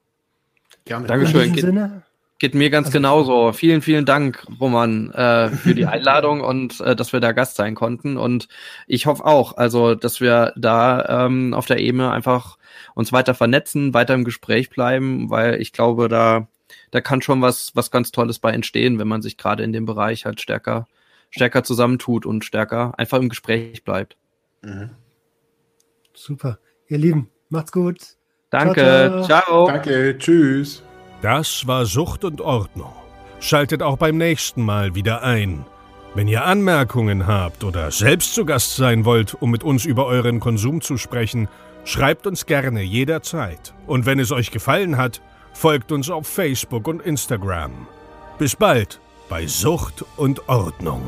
Gerne. Dankeschön. Geht, Sinne, geht mir ganz also, genauso. Vielen, vielen Dank, Roman, äh, für die Einladung und äh, dass wir da Gast sein konnten. Und ich hoffe auch, also, dass wir da ähm, auf der Ebene einfach uns weiter vernetzen, weiter im Gespräch bleiben, weil ich glaube, da, da kann schon was, was ganz Tolles bei entstehen, wenn man sich gerade in dem Bereich halt stärker stärker zusammentut und stärker einfach im Gespräch bleibt. Mhm. Super. Ihr Lieben, macht's gut. Danke. Ciao, ciao. ciao. Danke. Tschüss. Das war Sucht und Ordnung. Schaltet auch beim nächsten Mal wieder ein, Wenn ihr Anmerkungen habt oder selbst zu Gast sein wollt, um mit uns über euren Konsum zu sprechen, schreibt uns gerne jederzeit. Und wenn es euch gefallen hat, folgt uns auf Facebook und Instagram. Bis bald bei Sucht und Ordnung.